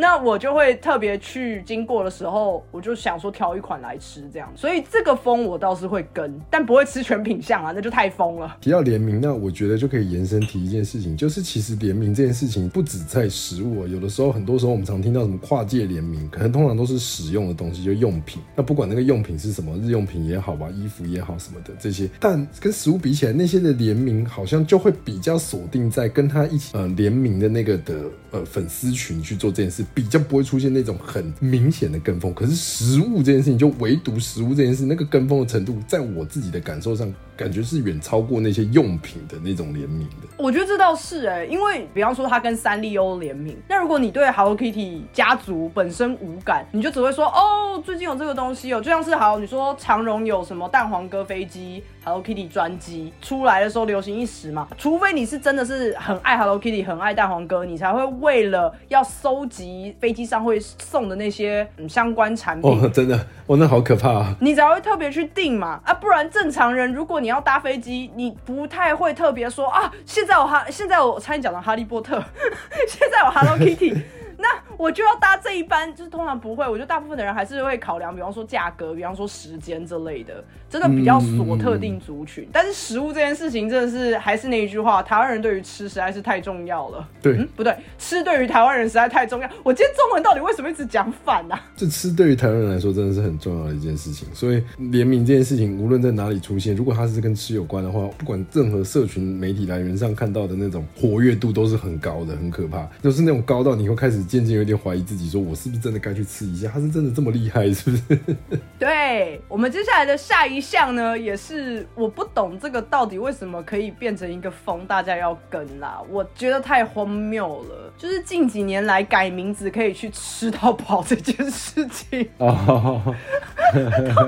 那我就会特别去经过的时候，我就想说挑一款来吃这样。所以这个风我倒是会跟，但不会吃全品相啊，那就太疯了。提到联名，那我觉得就可以延伸提一件事情，就是其实联名这件事情不止在食物，有的时候很多时候我们常听到什么跨界联名，可能通常都是使用的东西，就用品。那不管那个用品是什么，日用品也好吧，衣服也好什么的这些，但跟食物比起来，那些的联名好像就会比较锁定在跟他一起呃联名的那个的。呃，粉丝群去做这件事，比较不会出现那种很明显的跟风。可是食物这件事情，就唯独食物这件事，那个跟风的程度，在我自己的感受上。感觉是远超过那些用品的那种联名的。我觉得这倒是哎，因为比方说他跟三丽鸥联名，那如果你对 Hello Kitty 家族本身无感，你就只会说哦，最近有这个东西哦，就像是好，你说长荣有什么蛋黄哥飞机、Hello Kitty 专机出来的时候流行一时嘛，除非你是真的是很爱 Hello Kitty、很爱蛋黄哥，你才会为了要收集飞机上会送的那些嗯相关产品。哦，真的，哦，那好可怕啊！你才会特别去订嘛啊，不然正常人如果你。你要搭飞机，你不太会特别说啊，现在我哈，现在我参与讲的哈利波特，*laughs* 现在我 Hello Kitty。那我就要搭这一班，就是通常不会。我觉得大部分的人还是会考量，比方说价格，比方说时间之类的，真的比较锁特定族群。但是食物这件事情，真的是还是那一句话，台湾人对于吃实在是太重要了。对，不对？吃对于台湾人实在太重要。我今天中文到底为什么一直讲反呢？这吃对于台湾人来说真的是很重要的一件事情。所以联名这件事情，无论在哪里出现，如果它是跟吃有关的话，不管任何社群媒体来源上看到的那种活跃度都是很高的，很可怕，就是那种高到你会开始渐渐有点怀疑。自己说，我是不是真的该去吃一下？他是真的这么厉害，是不是？*laughs* 对我们接下来的下一项呢，也是我不懂这个到底为什么可以变成一个风，大家要跟啦。我觉得太荒谬了，就是近几年来改名字可以去吃到饱这件事情，*laughs* 到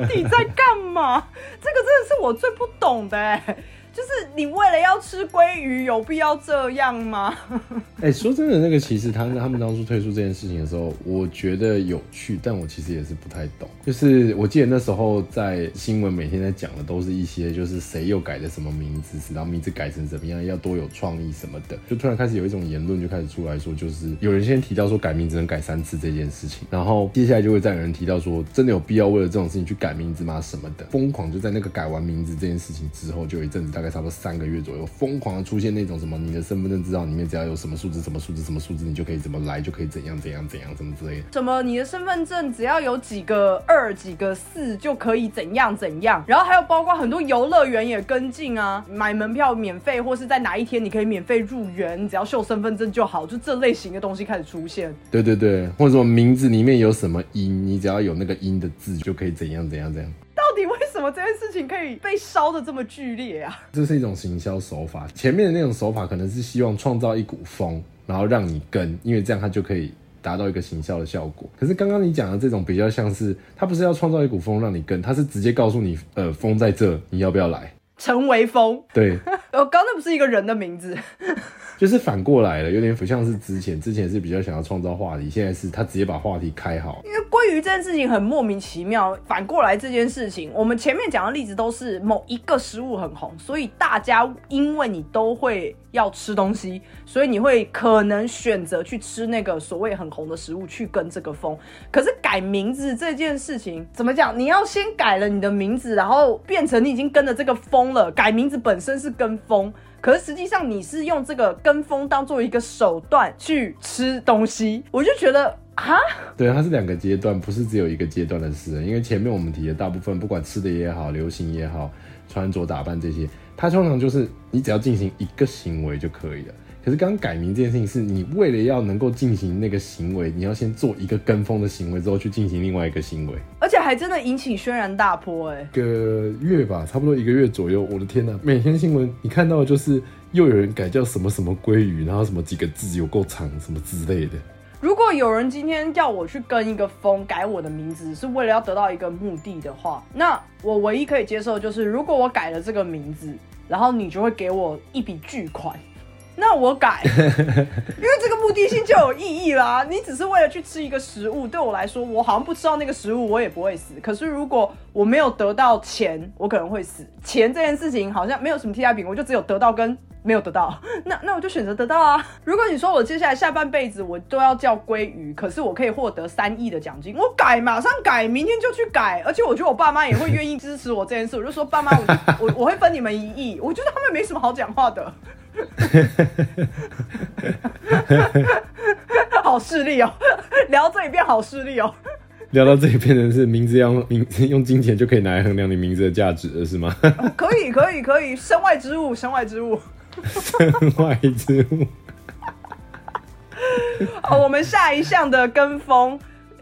底在干嘛？这个真的是我最不懂的。就是你为了要吃鲑鱼，有必要这样吗？哎，*laughs* 说真的，那个其实他他们当初推出这件事情的时候，我觉得有趣，但我其实也是不太懂。就是我记得那时候在新闻每天在讲的，都是一些就是谁又改了什么名字，然后名字改成怎么样，要多有创意什么的。就突然开始有一种言论就开始出来说，就是有人先提到说改名只能改三次这件事情，然后接下来就会再有人提到说，真的有必要为了这种事情去改名字吗？什么的，疯狂就在那个改完名字这件事情之后，就有一阵子大。大概差不多三个月左右，疯狂的出现那种什么，你的身份证资料里面只要有什么数字、什么数字、什么数字，你就可以怎么来，就可以怎样怎样怎样，什么之类的。什么你的身份证只要有几个二、几个四，就可以怎样怎样。然后还有包括很多游乐园也跟进啊，买门票免费，或是在哪一天你可以免费入园，只要秀身份证就好，就这类型的东西开始出现。对对对，或者说名字里面有什么音，你只要有那个音的字，就可以怎样怎样怎样。到底为什么这件事情可以被烧的这么剧烈啊？这是一种行销手法。前面的那种手法可能是希望创造一股风，然后让你跟，因为这样它就可以达到一个行销的效果。可是刚刚你讲的这种比较像是，它不是要创造一股风让你跟，它是直接告诉你，呃，风在这，你要不要来？陈为风，对，*laughs* 我刚那不是一个人的名字，*laughs* 就是反过来了，有点不像是之前，之前是比较想要创造话题，现在是他直接把话题开好。因为鲑鱼这件事情很莫名其妙，反过来这件事情，我们前面讲的例子都是某一个食物很红，所以大家因为你都会要吃东西，所以你会可能选择去吃那个所谓很红的食物去跟这个风。可是改名字这件事情怎么讲？你要先改了你的名字，然后变成你已经跟着这个风。了改名字本身是跟风，可是实际上你是用这个跟风当做一个手段去吃东西，我就觉得啊，对，它是两个阶段，不是只有一个阶段的事。因为前面我们提的大部分，不管吃的也好，流行也好，穿着打扮这些，它通常就是你只要进行一个行为就可以了。可是刚刚改名这件事情，是你为了要能够进行那个行为，你要先做一个跟风的行为，之后去进行另外一个行为。而且还真的引起轩然大波哎、一个月吧，差不多一个月左右。我的天呐，每天新闻你看到的就是又有人改叫什么什么鲑鱼，然后什么几个字有够长，什么之类的。如果有人今天要我去跟一个风改我的名字，是为了要得到一个目的的话，那我唯一可以接受的就是，如果我改了这个名字，然后你就会给我一笔巨款，那我改，*laughs* 因为这个目的性就有意义啦。你只是为了去吃一个食物，对我来说，我好像不吃到那个食物，我也不会死。可是如果我没有得到钱，我可能会死。钱这件事情好像没有什么替代品，我就只有得到跟没有得到，*laughs* 那那我就选择得到啊。如果你说我接下来下半辈子我都要叫鲑鱼，可是我可以获得三亿的奖金，我改马上改，明天就去改。而且我觉得我爸妈也会愿意支持我这件事，我就说爸妈，我 *laughs* 我我会分你们一亿。我觉得他们没什么好讲话的。*laughs* 好势利哦，聊这里变好势利哦。聊到这里变成是名字要用名用金钱就可以拿来衡量你名字的价值了，是吗？可以可以可以，身外之物，身外之物。身外之物。好，我们下一项的跟风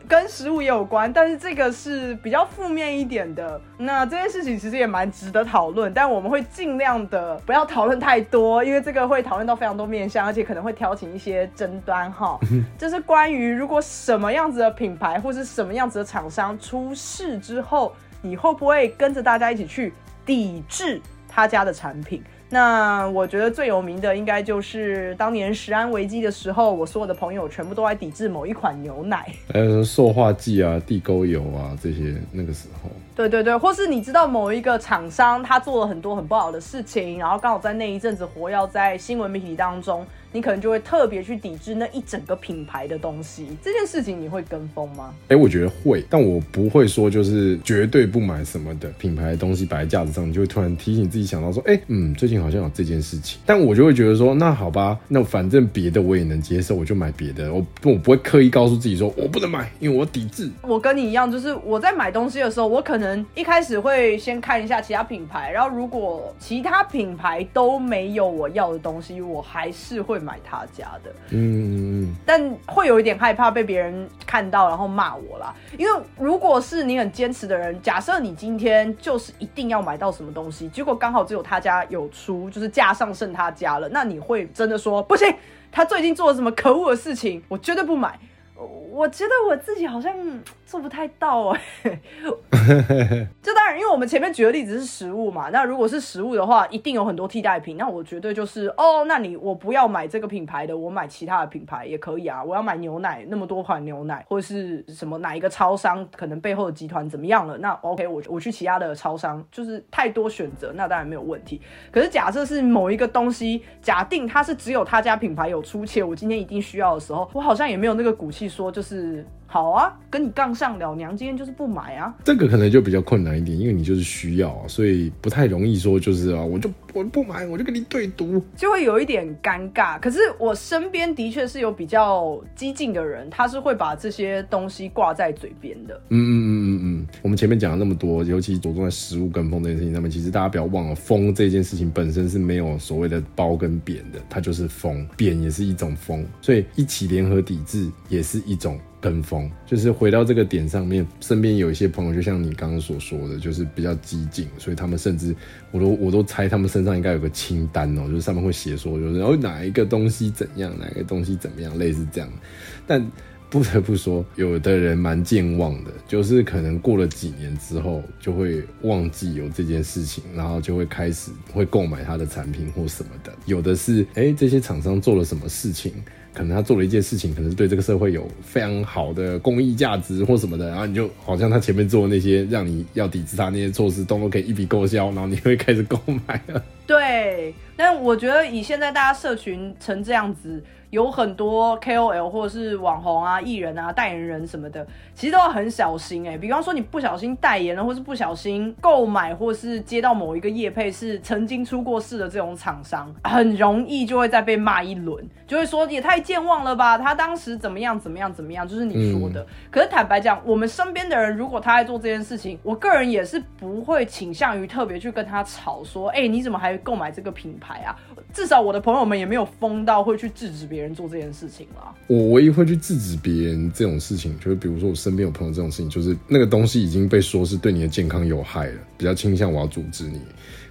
跟食物也有关，但是这个是比较负面一点的。那这件事情其实也蛮值得讨论，但我们会尽量的不要讨论太多，因为这个会讨论到非常多面向，而且可能会挑起一些争端哈。*laughs* 就是关于如果什么样子的品牌或是什么样子的厂商出事之后，你会不会跟着大家一起去抵制他家的产品？那我觉得最有名的应该就是当年食安危机的时候，我所有的朋友全部都在抵制某一款牛奶。*laughs* 还有塑化剂啊、地沟油啊这些，那个时候。对对对，或是你知道某一个厂商他做了很多很不好的事情，然后刚好在那一阵子活跃在新闻媒体当中，你可能就会特别去抵制那一整个品牌的东西。这件事情你会跟风吗？哎、我觉得会，但我不会说就是绝对不买什么的品牌的东西摆在架子上，你就会突然提醒自己想到说，哎、嗯，最近好像有这件事情，但我就会觉得说，那好吧，那反正别的我也能接受，我就买别的，我我不会刻意告诉自己说我不能买，因为我抵制。我跟你一样，就是我在买东西的时候，我可能一开始会先看一下其他品牌，然后如果其他品牌都没有我要的东西，我还是会买他家的。嗯，嗯但会有一点害怕被别人看到，然后骂我啦。因为如果是你很坚持的人，假设你今天就是一定要买到什么东西，结果刚好只有他家有出，就是架上剩他家了，那你会真的说不行？他最近做了什么可恶的事情，我绝对不买。我觉得我自己好像 *tsk* 做不太到哎、*laughs* 这当然，因为我们前面举的例子是食物嘛，那如果是食物的话，一定有很多替代品。那我绝对就是哦，那你我不要买这个品牌的，我买其他的品牌也可以啊。我要买牛奶，那么多款牛奶，或者是什么哪一个超商可能背后的集团怎么样了？那 OK，我我去其他的超商，就是太多选择，那当然没有问题。可是假设是某一个东西，假定它是只有他家品牌有出，且我今天一定需要的时候，我好像也没有那个骨气说就就是好啊，跟你杠上了，娘今天就是不买啊。这个可能就比较困难一点，因为你就是需要啊，所以不太容易说就是啊，我就我不买，我就跟你对赌。就会有一点尴尬。可是我身边的确是有比较激进的人，他是会把这些东西挂在嘴边的。嗯嗯嗯嗯嗯，我们前面讲了那么多，尤其着重在食物跟风这件事情上面，其实大家不要忘了，风这件事情本身是没有所谓的褒跟贬的，它就是风，贬也是一种风，所以一起联合抵制也是一种。跟风就是回到这个点上面，身边有一些朋友，就像你刚刚所说的，就是比较激进，所以他们甚至我都我都猜他们身上应该有个清单哦，就是上面会写说，就是哦哪一个东西怎样，哪一个东西怎么样，类似这样。但不得不说，有的人蛮健忘的，就是可能过了几年之后，就会忘记有这件事情，然后就会开始会购买他的产品或什么的。有的是，哎、这些厂商做了什么事情，可能他做了一件事情，可能是对这个社会有非常好的公益价值或什么的，然后你就好像他前面做的那些让你要抵制他那些措施，都都可以一笔勾销，然后你会开始购买了。对，但我觉得以现在大家社群成这样子，有很多 KOL 或者是网红啊、艺人啊、代言人什么的，其实都要很小心哎、比方说你不小心代言了，或是不小心购买，或是接到某一个业配是曾经出过事的这种厂商，很容易就会再被骂一轮，就会说也太健忘了吧，他当时怎么样怎么样怎么样，就是你说的。可是坦白讲，我们身边的人如果他在做这件事情，我个人也是不会倾向于特别去跟他吵说，哎、你怎么还购买这个品牌啊？至少我的朋友们也没有疯到会去制止别人别人做这件事情了。我唯一会去制止别人这种事情，就是比如说我身边有朋友这种事情，就是那个东西已经被说是对你的健康有害了，比较倾向我要阻止你。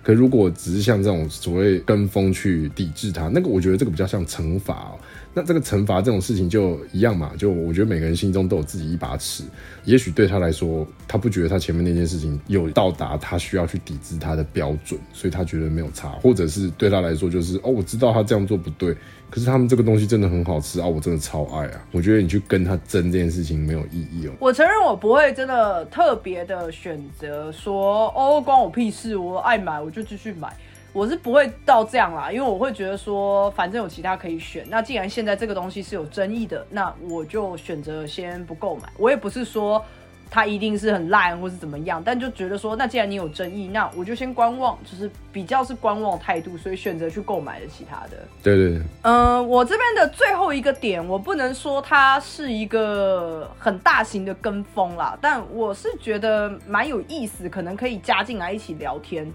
可如果只是像这种所谓跟风去抵制它，那个我觉得这个比较像惩罚哦。那这个惩罚这种事情就一样嘛，就我觉得每个人心中都有自己一把尺。也许对他来说，他不觉得他前面那件事情有到达他需要去抵制他的标准，所以他觉得没有差，或者是对他来说就是哦，我知道他这样做不对，可是他们这个东西真的很好吃啊，我真的超爱啊。我觉得你去跟他争这件事情没有意义哦。我承认我不会真的特别的选择说哦关我屁事，我爱买我就继续买。我是不会到这样啦，因为我会觉得说，反正有其他可以选。那既然现在这个东西是有争议的，那我就选择先不购买。我也不是说它一定是很烂或是怎么样，但就觉得说，那既然你有争议，那我就先观望，就是比较是观望态度，所以选择去购买了其他的。对对对，嗯，我这边的最后一个点，我不能说它是一个很大型的跟风啦，但我是觉得蛮有意思，可能可以加进来一起聊天。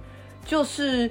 就是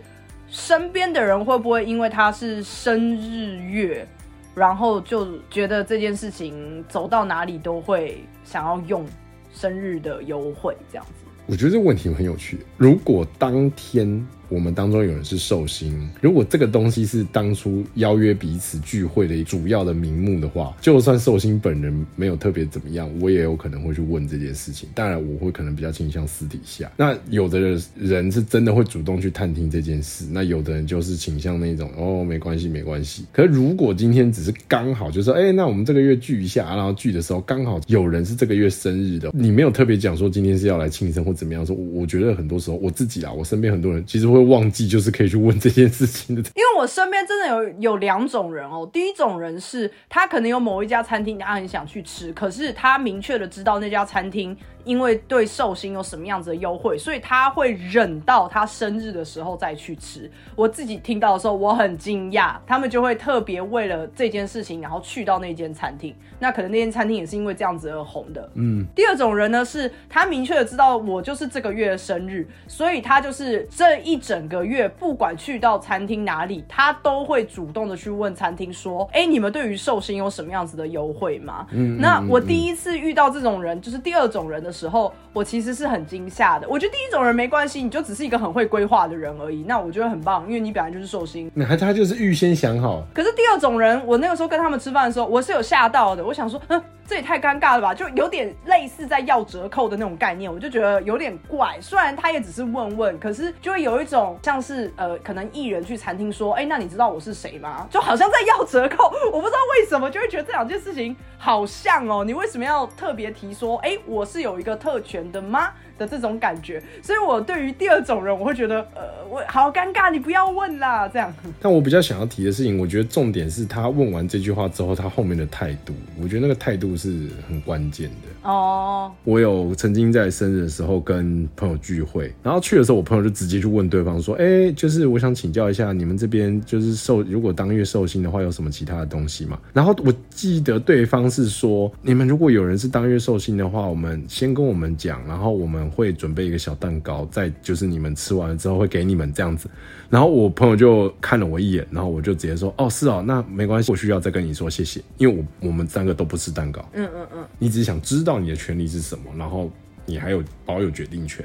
身边的人会不会因为他是生日月，然后就觉得这件事情走到哪里都会想要用生日的优惠这样子？我觉得这个问题很有趣。如果当天我们当中有人是寿星，如果这个东西是当初邀约彼此聚会的主要的名目的话，就算寿星本人没有特别怎么样，我也有可能会去问这件事情。当然，我会可能比较倾向私底下。那有的人是真的会主动去探听这件事，那有的人就是倾向那种哦，没关系，没关系。可是如果今天只是刚好就说，哎、那我们这个月聚一下，然后聚的时候刚好有人是这个月生日的，你没有特别讲说今天是要来庆生或怎么样说，我觉得很多时候我自己啦，我身边很多人其实会忘记，就是可以去问这件事情的。因为我身边真的有有两种人哦，第一种人是他可能有某一家餐厅他很想去吃，可是他明确的知道那家餐厅因为对寿星有什么样子的优惠，所以他会忍到他生日的时候再去吃。我自己听到的时候我很惊讶，他们就会特别为了这件事情，然后去到那间餐厅。那可能那间餐厅也是因为这样子而红的。嗯，第二种人呢，是他明确的知道我就是这个月的生日，所以他就是这一整个月，不管去到餐厅哪里，他都会主动的去问餐厅说：“哎、你们对于寿星有什么样子的优惠吗？”嗯那我第一次遇到这种人，就是第二种人的时候，我其实是很惊吓的。我觉得第一种人没关系，你就只是一个很会规划的人而已，那我觉得很棒，因为你本来就是寿星。那他他就是预先想好，可是第二种人，我那个时候跟他们吃饭的时候，我是有吓到的。我想说，嗯，这也太尴尬了吧，就有点类似在要折扣的那种概念，我就觉得有点怪。虽然他也只是问问，可是就会有一种像是呃，可能艺人去餐厅说，哎、那你知道我是谁吗？就好像在要折扣，我不知道为什么就会觉得这两件事情好像哦，你为什么要特别提说，哎、我是有一个特权的吗？的这种感觉，所以我对于第二种人，我会觉得，呃，我好尴尬，你不要问啦，这样。但我比较想要提的事情，我觉得重点是他问完这句话之后，他后面的态度，我觉得那个态度是很关键的。哦，我有曾经在生日的时候跟朋友聚会，然后去的时候，我朋友就直接去问对方说：“哎、就是我想请教一下，你们这边就是寿，如果当月寿星的话，有什么其他的东西吗？”然后我记得对方是说：“你们如果有人是当月寿星的话，我们先跟我们讲，然后我们会准备一个小蛋糕，再就是你们吃完了之后会给你们这样子。”然后我朋友就看了我一眼，然后我就直接说：“哦，是哦，那没关系，我需要再跟你说谢谢，因为我我们三个都不吃蛋糕。”嗯嗯嗯。你只是想知道你的权利是什么，然后你还有保有决定权，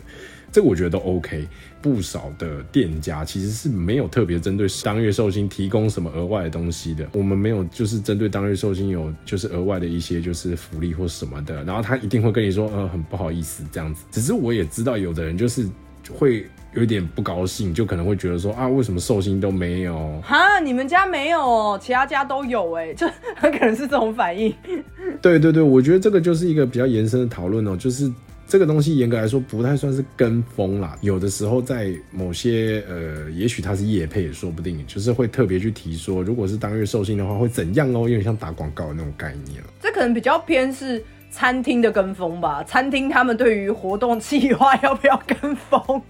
这个我觉得都 OK。不少的店家其实是没有特别针对当月寿星提供什么额外的东西的，我们没有就是针对当月寿星有就是额外的一些就是福利或什么的，然后他一定会跟你说，呃，很不好意思这样子。只是我也知道有的人就是会有点不高兴，就可能会觉得说啊，为什么寿星都没有？哈，你们家没有哦，其他家都有哎，就 *laughs* 很可能是这种反应。对对对，我觉得这个就是一个比较延伸的讨论哦，就是这个东西严格来说不太算是跟风啦。有的时候在某些呃，也许它是业配也说不定，就是会特别去提说，如果是当月寿星的话会怎样哦，有点像打广告的那种概念了。这可能比较偏是餐厅的跟风吧，餐厅他们对于活动计划要不要跟风？*laughs*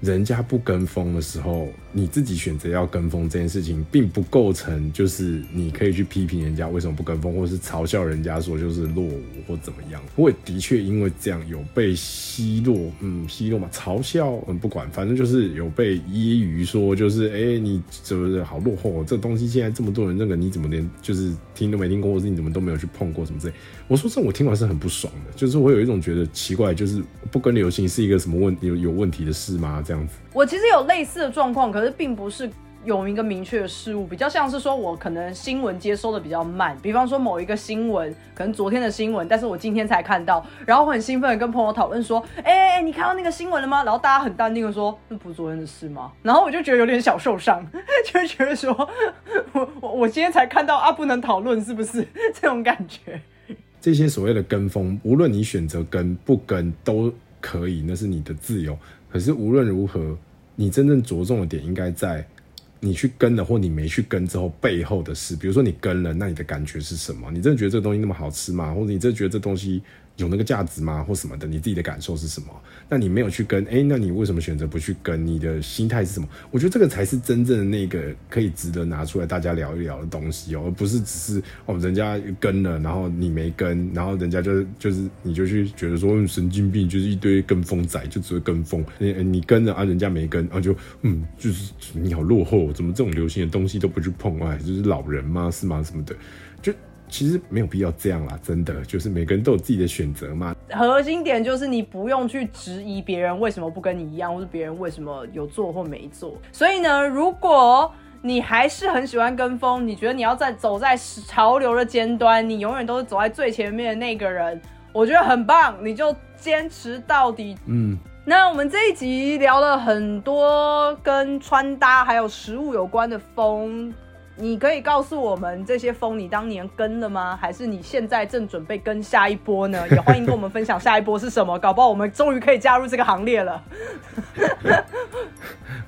人家不跟风的时候，你自己选择要跟风这件事情，并不构成就是你可以去批评人家为什么不跟风，或者是嘲笑人家说就是落伍或怎么样。我也的确因为这样有被奚落，嗯，奚落嘛，嘲笑，嗯，不管，反正就是有被揶揄说，就是哎，你是不是好落后？这东西现在这么多人，那个你怎么连就是听都没听过，或者你怎么都没有去碰过什么之类？我说这我听完是很不爽的，就是我有一种觉得奇怪，就是不跟流行是一个什么问有有问题的事吗？这样子，我其实有类似的状况，可是并不是有一个明确的事物，比较像是说我可能新闻接收的比较慢，比方说某一个新闻，可能昨天的新闻，但是我今天才看到，然后我很兴奋的跟朋友讨论说，哎，你看到那个新闻了吗？然后大家很淡定的说，那不是昨天的事吗？*laughs* 然后我就觉得有点小受伤，就觉得说我我我今天才看到啊，不能讨论是不是这种感觉？这些所谓的跟风，无论你选择跟不跟都可以，那是你的自由。可是无论如何，你真正着重的点应该在你去跟了或你没去跟之后背后的事。比如说你跟了，那你的感觉是什么？你真的觉得这个东西那么好吃吗？或者你真的觉得这东西？有那个价值吗，或什么的？你自己的感受是什么？那你没有去跟，哎，那你为什么选择不去跟？你的心态是什么？我觉得这个才是真正的那个可以值得拿出来大家聊一聊的东西哦，而不是只是哦，人家跟了，然后你没跟，然后人家就就是你就去觉得说神经病，就是一堆跟风仔，就只会跟风。你你跟了啊，人家没跟，然后就嗯，就是你好落后，怎么这种流行的东西都不去碰？哎，就是老人吗？是吗？什么的？就。其实没有必要这样啦，真的就是每个人都有自己的选择嘛。核心点就是你不用去质疑别人为什么不跟你一样，或是别人为什么有做或没做。所以呢，如果你还是很喜欢跟风，你觉得你要在走在潮流的尖端，你永远都是走在最前面的那个人，我觉得很棒，你就坚持到底。嗯，那我们这一集聊了很多跟穿搭还有食物有关的风。你可以告诉我们这些风你当年跟了吗？还是你现在正准备跟下一波呢？也欢迎跟我们分享下一波是什么，搞不好我们终于可以加入这个行列了。*laughs*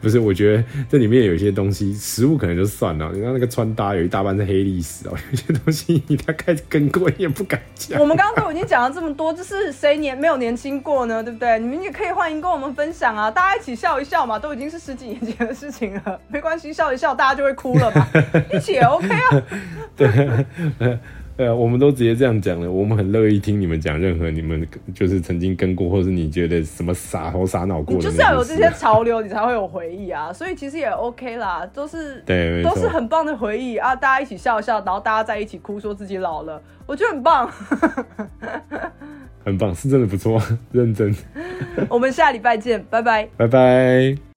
不是，我觉得这里面有一些东西，食物可能就算了。你看那个穿搭有一大半是黑历史哦，有些东西你大概跟过你也不敢讲。我们刚刚都已经讲了这么多，就是谁年没有年轻过呢？对不对？你们也可以欢迎跟我们分享啊，大家一起笑一笑嘛，都已经是十几年前的事情了，没关系，笑一笑大家就会哭了嘛，一起也 OK 啊。*laughs* 对。呃，我们都直接这样讲了，我们很乐意听你们讲任何你们就是曾经跟过，或者是你觉得什么傻头傻脑过。你就是要有这些潮流，你才会有回忆啊，所以其实也 OK 啦，都是对，都是很棒的回忆啊，大家一起笑笑，然后大家在一起哭，说自己老了，我觉得很棒，*laughs* 很棒，是真的不错，*laughs* 认真。我们下礼拜见，拜拜，拜拜。